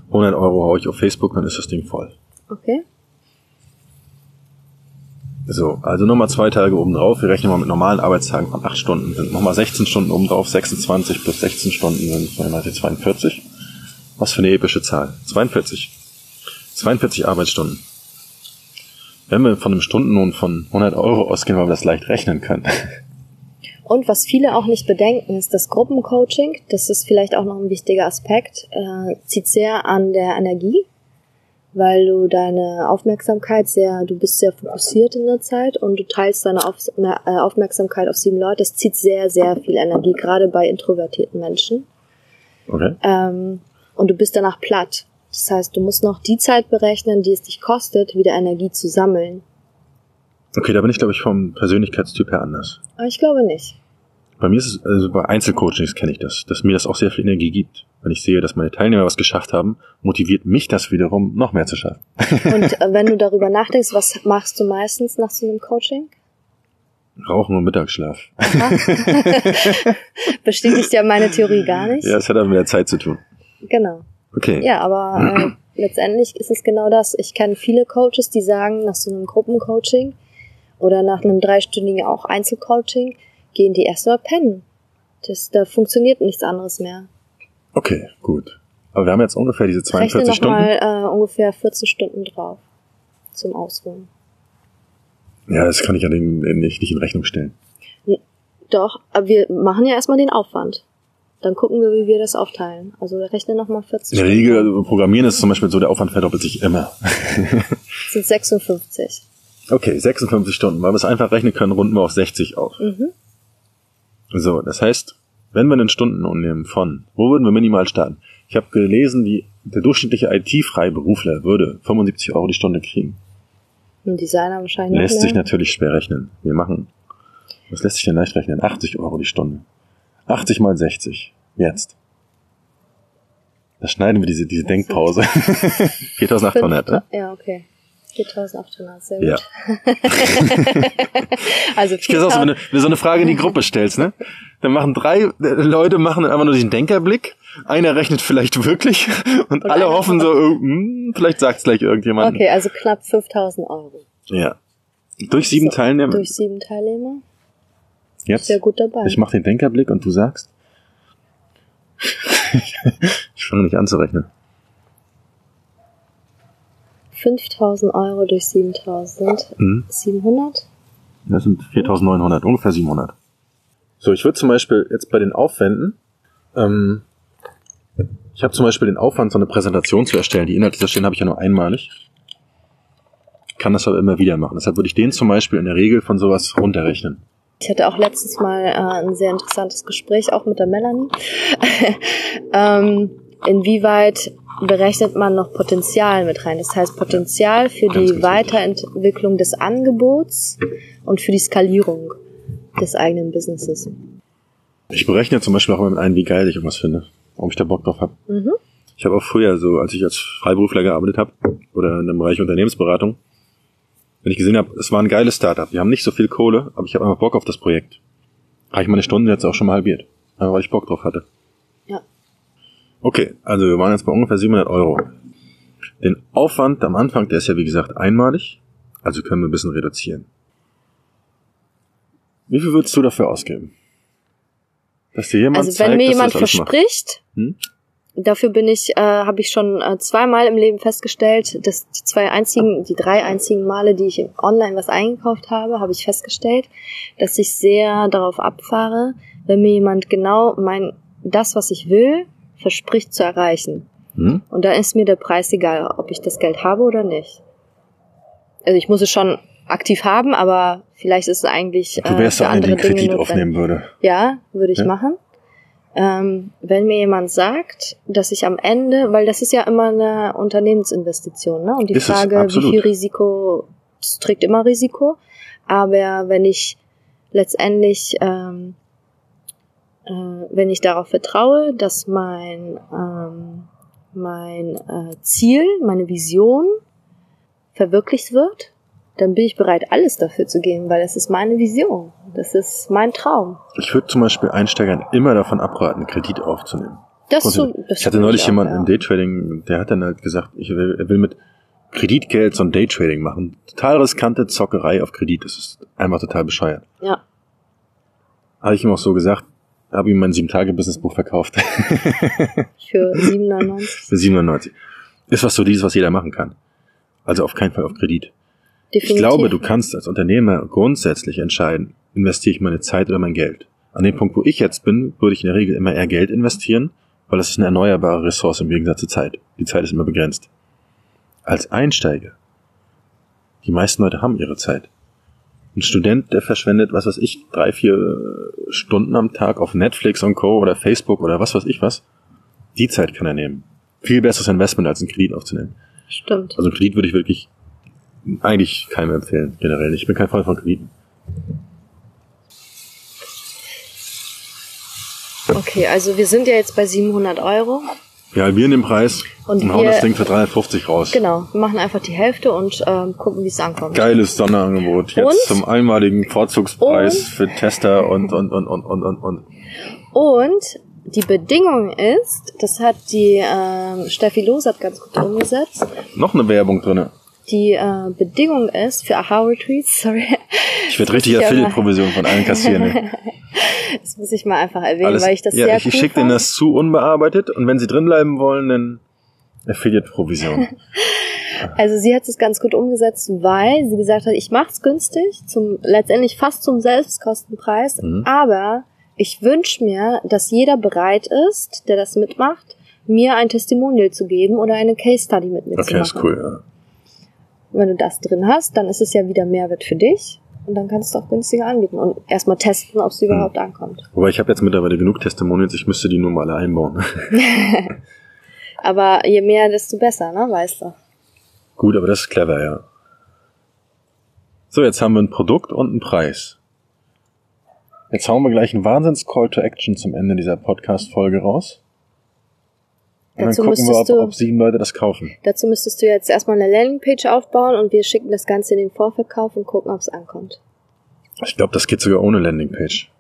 100 Euro hau ich auf Facebook, dann ist das Ding voll. Okay. So, also nochmal zwei Tage oben drauf. Wir rechnen mal mit normalen Arbeitstagen von 8 Stunden. Sind nochmal 16 Stunden oben drauf. 26 plus 16 Stunden sind 32, 42. Was für eine epische Zahl. 42. 42 Arbeitsstunden. Wenn wir von einem Stundenlohn von 100 Euro ausgehen, weil wir das leicht rechnen können. [LAUGHS] Und was viele auch nicht bedenken, ist das Gruppencoaching. Das ist vielleicht auch noch ein wichtiger Aspekt. Äh, zieht sehr an der Energie, weil du deine Aufmerksamkeit sehr, du bist sehr fokussiert in der Zeit und du teilst deine Auf, äh, Aufmerksamkeit auf sieben Leute. Das zieht sehr, sehr viel Energie, gerade bei introvertierten Menschen. Okay? Ähm, und du bist danach platt. Das heißt, du musst noch die Zeit berechnen, die es dich kostet, wieder Energie zu sammeln. Okay, da bin ich, glaube ich, vom Persönlichkeitstyp her anders. Aber ich glaube nicht. Bei mir ist es, also bei Einzelcoachings kenne ich das, dass mir das auch sehr viel Energie gibt. Wenn ich sehe, dass meine Teilnehmer was geschafft haben, motiviert mich das wiederum, noch mehr zu schaffen. Und äh, [LAUGHS] wenn du darüber nachdenkst, was machst du meistens nach so einem Coaching? Rauchen und Mittagsschlaf. [LAUGHS] Bestätigt ja meine Theorie gar nicht. Ja, das hat aber mit der Zeit zu tun. Genau. Okay. Ja, aber äh, letztendlich ist es genau das. Ich kenne viele Coaches, die sagen, nach so einem Gruppencoaching oder nach einem dreistündigen auch Einzelcoaching gehen die erstmal pennen. Das, da funktioniert nichts anderes mehr. Okay, gut. Aber wir haben jetzt ungefähr diese Rechne 42 Stunden. nochmal äh, ungefähr 14 Stunden drauf zum Ausruhen. Ja, das kann ich ja den, nicht, nicht in Rechnung stellen. Doch, aber wir machen ja erstmal den Aufwand. Dann gucken wir, wie wir das aufteilen. Also rechne nochmal 14 In der. Regel, also Programmieren ist zum Beispiel so, der Aufwand verdoppelt sich immer. Das sind 56. Okay, 56 Stunden. Weil wir es einfach rechnen können, runden wir auf 60 auf. Mhm. So, das heißt, wenn wir einen Stundenlohn nehmen von, wo würden wir minimal starten? Ich habe gelesen, die, der durchschnittliche IT-Freiberufler würde 75 Euro die Stunde kriegen. Ein Designer wahrscheinlich Lässt sich mehr. natürlich schwer rechnen. Wir machen, was lässt sich denn leicht rechnen? 80 Euro die Stunde. 80 mal 60. Jetzt. Da schneiden wir diese, diese Denkpause. [LAUGHS] [LAUGHS] 4800, ne? Ja, okay. 4800, sehr gut. Ja. [LAUGHS] also Ich kenne auch so, wenn du, wenn du so eine Frage in die Gruppe stellst, ne? Dann machen drei äh, Leute machen einfach nur diesen Denkerblick. Einer rechnet vielleicht wirklich [LAUGHS] und, Und alle hoffen so, äh, [LAUGHS] hm, vielleicht sagt's gleich irgendjemand. Okay, also knapp 5000 Euro. Ja. Durch sieben So, Teilnehmer. Durch sieben Teilnehmer. Jetzt. Sehr gut dabei. Ich mache den Denkerblick und du sagst. ich fange nicht an zu rechnen. 5000 Euro durch 7000. Mhm. 700? Das sind 4.900, ungefähr 700. So, ich würde zum Beispiel jetzt bei den Aufwänden, ähm, ich habe zum Beispiel den Aufwand, so eine Präsentation zu erstellen. Die Inhalte zu erstellen habe ich ja nur einmalig. Kann das aber immer wieder machen. Deshalb würde ich den zum Beispiel in der Regel von sowas runterrechnen. Ich hatte auch letztens mal äh, ein sehr interessantes Gespräch, auch mit der Melanie. [LAUGHS] ähm, inwieweit berechnet man noch Potenzial mit rein? Das heißt Potenzial für Ganz, die ganz Weiterentwicklung des Angebots und für die Skalierung des eigenen Businesses. Ich berechne zum Beispiel auch immer mit ein, wie geil ich irgendwas finde. Ob ich da Bock drauf habe. Mhm. Ich habe auch früher so, als ich als Freiberufler gearbeitet habe oder in einem Bereich Unternehmensberatung, wenn ich gesehen habe, es war ein geiles Startup, die haben nicht so viel Kohle, aber ich habe einfach Bock auf das Projekt. Habe ich meine Stunden jetzt auch schon mal halbiert, einfach weil ich Bock drauf hatte. Ja. Okay, also wir waren jetzt bei ungefähr 700 Euro. Den Aufwand am Anfang, der ist ja wie gesagt einmalig, also können wir ein bisschen reduzieren. Wie viel würdest du dafür ausgeben? Dass dir jemand Also zeigt, wenn mir jemand verspricht, Hm? dafür bin ich, äh, habe ich schon äh, zweimal im Leben festgestellt, dass die zwei einzigen, die drei einzigen Male, die ich online was eingekauft habe, habe ich festgestellt, dass ich sehr darauf abfahre, wenn mir jemand genau mein das, was ich will, verspricht zu erreichen. Hm? Und da ist mir der Preis egal, ob ich das Geld habe oder nicht. Also ich muss es schon aktiv haben, aber vielleicht ist es eigentlich Du wärst äh, so für andere Dinge Kredit notwendig. aufnehmen würde. Ja, würde ich Ja. machen. Ähm, wenn mir jemand sagt, dass ich am Ende, weil das ist ja immer eine Unternehmensinvestition, ne? Und die Ist Frage, wie viel Risiko, es trägt immer Risiko, aber wenn ich letztendlich, ähm, äh, wenn ich darauf vertraue, dass mein, ähm, mein äh, Ziel, meine Vision verwirklicht wird, dann bin ich bereit, alles dafür zu geben, weil es ist meine Vision. Das ist mein Traum. Ich würde zum Beispiel Einsteigern immer davon abraten, Kredit aufzunehmen. Das so, das ich hatte neulich auch, jemanden ja. im Daytrading, der hat dann halt gesagt, ich will, er will mit Kreditgeld so ein Daytrading machen. Total riskante Zockerei auf Kredit. Das ist einfach total bescheuert. Ja, Habe ich ihm auch so gesagt, habe ihm mein 7-Tage-Businessbuch verkauft. [LAUGHS] für 7,99. Für 97. Ist was so dieses, was jeder machen kann. Also auf keinen Fall auf Kredit. Definitiv. Ich glaube, du kannst als Unternehmer grundsätzlich entscheiden, investiere ich meine Zeit oder mein Geld. An dem Punkt, wo ich jetzt bin, würde ich in der Regel immer eher Geld investieren, weil das ist eine erneuerbare Ressource im Gegensatz zur Zeit. Die Zeit ist immer begrenzt. Als Einsteiger, die meisten Leute haben ihre Zeit. Ein Student, der verschwendet, was weiß ich, drei, vier Stunden am Tag auf Netflix und Co. oder Facebook oder was weiß ich was. Die Zeit kann er nehmen. Viel besseres Investment als einen Kredit aufzunehmen. Stimmt. Also einen Kredit würde ich wirklich eigentlich keinem empfehlen, generell. Ich bin kein Freund von Krediten. Okay, also wir sind ja jetzt bei 700 Euro. Wir halbieren den Preis Und und, hauen das Ding für 350 raus. Genau, wir machen einfach die Hälfte und ähm, gucken, wie es ankommt. Geiles Sonderangebot. Jetzt Und? zum einmaligen Vorzugspreis Und? für Tester und, und, und, und, und, und, und. Und die Bedingung ist, das hat die ähm, Steffi Losert ganz gut umgesetzt, Noch eine Werbung drinne. Die äh, Bedingung ist für Aha-Retreats, [LAUGHS] sorry, Ich werde richtig Affiliate-Provision von allen kassieren. [LAUGHS] das muss ich mal einfach erwähnen, Alles, weil ich das ja, sehr ich, cool ich schicke denen das zu unbearbeitet und wenn sie drin bleiben wollen, dann Affiliate-Provision. [LAUGHS] Also sie hat es ganz gut umgesetzt, weil sie gesagt hat, ich mache es günstig, zum letztendlich fast zum Selbstkostenpreis, Mhm. aber ich wünsche mir, dass jeder bereit ist, der das mitmacht, mir ein Testimonial zu geben oder eine Case Study mit mir zu Okay, machen. ist cool, ja. Wenn du das drin hast, dann ist es ja wieder Mehrwert für dich und dann kannst du auch günstiger anbieten und erstmal testen, ob es Mhm. überhaupt ankommt. Wobei ich habe jetzt mittlerweile genug Testimonials, ich müsste die nur mal alle einbauen. [LAUGHS] [LAUGHS] Aber je mehr, desto besser, ne, weißt du. Gut, aber das ist clever, ja. So, jetzt haben wir ein Produkt und einen Preis. Jetzt hauen wir gleich einen Wahnsinns-Call to Action zum Ende dieser Podcast-Folge raus. Und Dazu dann gucken wir, müsstest ob, du- ob sieben Leute das kaufen. Dazu müsstest du jetzt erstmal eine Landingpage aufbauen und wir schicken das Ganze in den Vorverkauf und gucken, ob es ankommt. Ich glaube, das geht sogar ohne Landingpage.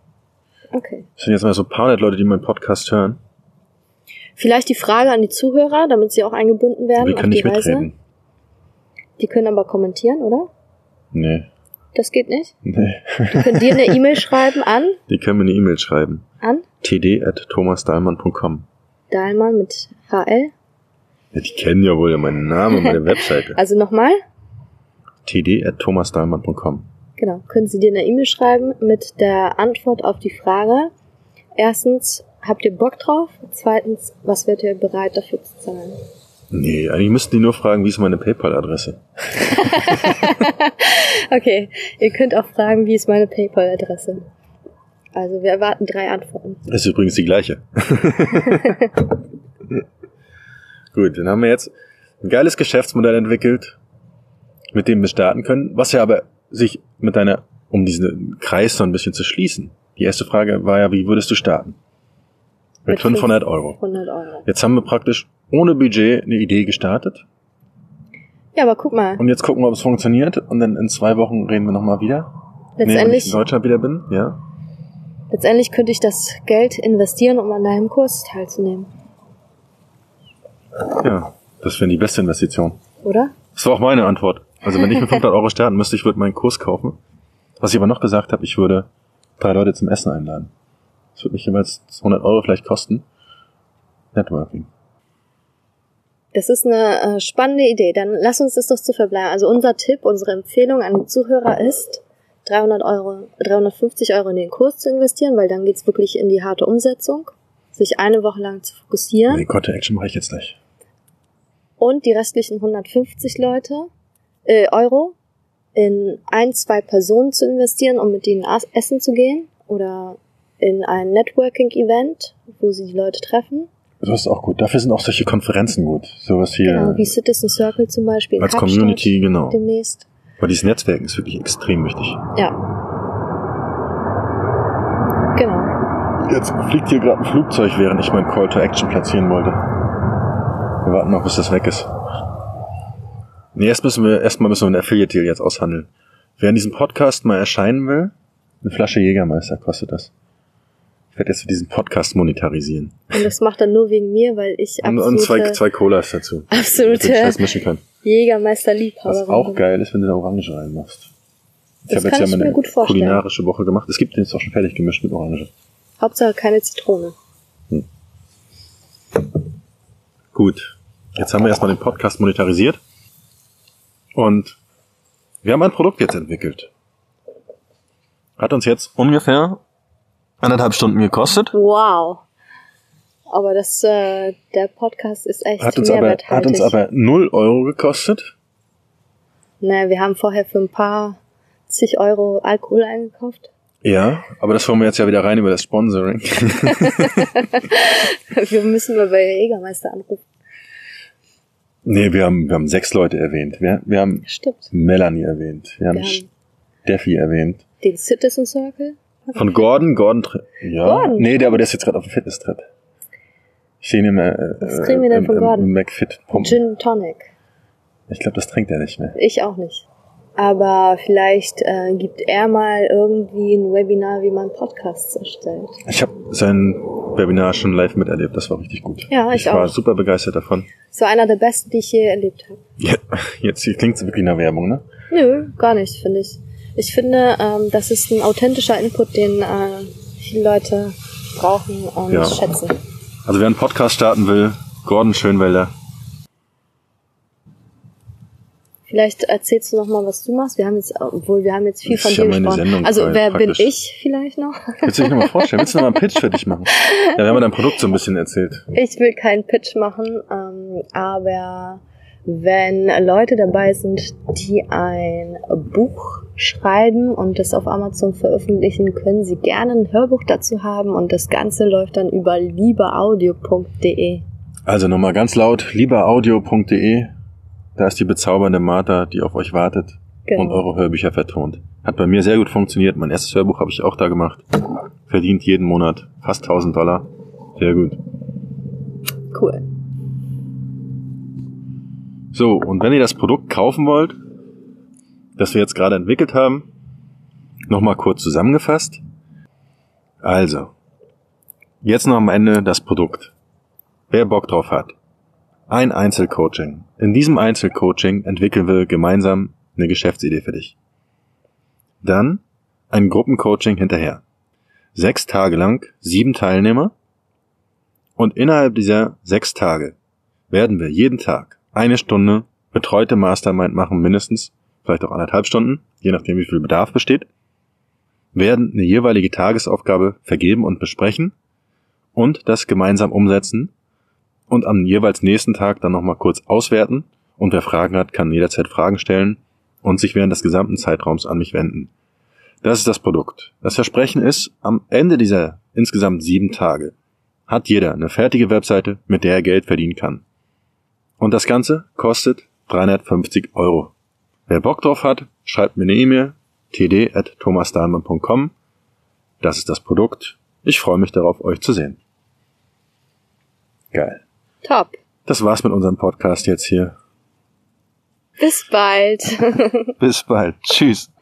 Okay. Das sind jetzt mal so ein paar hundert Leute, die meinen Podcast hören. Vielleicht die Frage an die Zuhörer, damit sie auch eingebunden werden auf können die nicht Reise. mitreden. Die können aber kommentieren, oder? Nee. Das geht nicht. Nee. Die können dir eine E-Mail [LAUGHS] schreiben an, Die können mir eine E-Mail schreiben. an td.thomasdahlmann.com. Dahlmann mit HL. Ja, die kennen ja wohl meinen Namen und meine [LAUGHS] Webseite. Also nochmal, td.thomasdahlmann.com. genau, können sie dir eine E-Mail schreiben mit der Antwort auf die Frage. Erstens, habt ihr Bock drauf? Zweitens, was werdet ihr bereit dafür zu zahlen? Nee, eigentlich müssten die nur fragen, wie ist meine PayPal-Adresse? [LAUGHS] Okay, ihr könnt auch fragen, wie ist meine PayPal-Adresse? Also wir erwarten drei Antworten. Das ist übrigens die gleiche. [LAUGHS] Gut, dann haben wir jetzt ein geiles Geschäftsmodell entwickelt, mit dem wir starten können, was ja aber sich mit deiner, um diesen Kreis so ein bisschen zu schließen. Die erste Frage war ja, wie würdest du starten? Mit, Mit 500 Euro. 100 Euro. Jetzt haben wir praktisch ohne Budget eine Idee gestartet Ja, aber guck mal, und jetzt gucken wir, ob es funktioniert und dann in zwei Wochen reden wir nochmal wieder. Nee, wenn ich letztendlich, in Deutschland wieder bin, ja. letztendlich könnte ich das Geld investieren, um an deinem Kurs teilzunehmen. Ja, das wäre die beste Investition. Oder? Das war auch meine Antwort. Also wenn ich mit [LAUGHS] 500 Euro starten müsste, ich würde meinen Kurs kaufen. Was ich aber noch gesagt habe, ich würde drei Leute zum Essen einladen. Das würde mich jeweils 100 Euro vielleicht kosten. Networking. Das ist eine äh, spannende Idee. Dann lass uns das doch zu verbleiben. Also unser Tipp, unsere Empfehlung an die Zuhörer ist, 300 Euro, 350 Euro in den Kurs zu investieren, weil dann geht's wirklich in die harte Umsetzung. Sich eine Woche lang zu fokussieren. Nee, Call to Action mache ich jetzt gleich. Und die restlichen 150 Leute, äh, Euro in ein, zwei Personen zu investieren, um mit denen essen zu gehen oder in ein Networking-Event, wo sie die Leute treffen. Das ist auch gut. Dafür sind auch solche Konferenzen gut. Sowas hier Genau, wie Citizen Circle zum Beispiel als Kapstadt Community, genau. demnächst. Weil dieses Netzwerken ist wirklich extrem wichtig. Ja. Genau. Jetzt fliegt hier gerade ein Flugzeug, während ich mein Call to Action platzieren wollte. Wir warten noch, bis das weg ist. Nee, erst müssen wir, erstmal müssen wir einen Affiliate-Deal jetzt aushandeln. Wer in diesem Podcast mal erscheinen will, eine Flasche Jägermeister kostet das. Ich werde jetzt für diesen Podcast monetarisieren. Und das macht er nur wegen mir, weil ich Und, absolute, und zwei, zwei Colas dazu. absolute. Jägermeister-Liebhaberin Was auch geil ist, wenn du da Orange reinmachst. Ich habe jetzt ja meine kulinarische Woche gemacht. Es gibt den jetzt auch schon fertig gemischt mit Orange. Hauptsache keine Zitrone. Gut. Jetzt haben wir erstmal den Podcast monetarisiert. Und wir haben ein Produkt jetzt entwickelt. Hat uns jetzt ungefähr anderthalb Stunden gekostet. Wow. Aber das, äh, der Podcast ist echt Hat uns aber, hat uns aber 0 Euro gekostet. Naja, wir haben vorher für ein paar zig Euro Alkohol eingekauft. Ja, aber das holen wir jetzt ja wieder rein über das Sponsoring. [LAUGHS] wir müssen mal bei Jägermeister anrufen. nee, wir haben, wir haben sechs Leute erwähnt. Wir, wir haben Stimmt. Melanie erwähnt. Wir haben Wir haben Steffi erwähnt. den Citizen Circle. Von Gordon, Gordon, ja. Gordon? Nee, der, aber der ist jetzt gerade auf dem Fitness-Trip. Ich sehe ihn immer, äh, Was kriegen wir denn im, von im, Gordon? im McFit. Gin Tonic. Ich glaube, das trinkt er nicht mehr. Ich auch nicht. Aber vielleicht äh, gibt er mal irgendwie ein Webinar, wie man Podcasts erstellt. Ich habe sein Webinar schon live miterlebt. Das war richtig gut. Ja, ich war auch. super begeistert davon. So einer der besten, die ich je erlebt habe. Ja, jetzt klingt es wirklich nach Werbung, ne? Nö, gar nicht, finde ich. Ich finde, ähm, das ist ein authentischer Input, den äh, viele Leute brauchen und Ja. schätzen. Also wer einen Podcast starten will, Gordon Schönwelder. Vielleicht erzählst du noch mal, was du machst. Wir haben jetzt, obwohl wir haben jetzt viel Das von dir gesprochen. Also wer praktisch. bin ich vielleicht noch? Willst du dich nochmal vorstellen? Willst du nochmal einen Pitch für dich machen? Ja, wir haben dein Produkt so ein bisschen erzählt. Ich will keinen Pitch machen, ähm, aber wenn Leute dabei sind, die ein Buch schreiben und das auf Amazon veröffentlichen, können sie gerne ein Hörbuch dazu haben und das Ganze läuft dann über liebeaudio.de. Also nochmal ganz laut, lieberaudio.de. Da ist die bezaubernde Martha, die auf euch wartet Genau. und eure Hörbücher vertont. Hat bei mir sehr gut funktioniert. Mein erstes Hörbuch habe ich auch da gemacht. Verdient jeden Monat fast 1000 Dollar. Sehr gut. Cool. So, und wenn ihr das Produkt kaufen wollt, das wir jetzt gerade entwickelt haben, nochmal kurz zusammengefasst. Also, jetzt noch am Ende das Produkt. Wer Bock drauf hat. Ein Einzelcoaching. In diesem Einzelcoaching entwickeln wir gemeinsam eine Geschäftsidee für dich. Dann ein Gruppencoaching hinterher. Sechs Tage lang, sieben Teilnehmer. Und innerhalb dieser sechs Tage werden wir jeden Tag eine Stunde betreute Mastermind machen, mindestens, vielleicht auch anderthalb Stunden, je nachdem wie viel Bedarf besteht, werden eine jeweilige Tagesaufgabe vergeben und besprechen und das gemeinsam umsetzen und am jeweils nächsten Tag dann nochmal kurz auswerten und wer Fragen hat, kann jederzeit Fragen stellen und sich während des gesamten Zeitraums an mich wenden. Das ist das Produkt. Das Versprechen ist, am Ende dieser insgesamt sieben Tage hat jeder eine fertige Webseite, mit der er Geld verdienen kann. Und das Ganze kostet 350 Euro. Wer Bock drauf hat, schreibt mir eine E-Mail td.thomasdahlmann.com. Das ist das Produkt. Ich freue mich darauf, euch zu sehen. Geil. Top. Das war's mit unserem Podcast jetzt hier. Bis bald. [LAUGHS] Bis bald. Tschüss.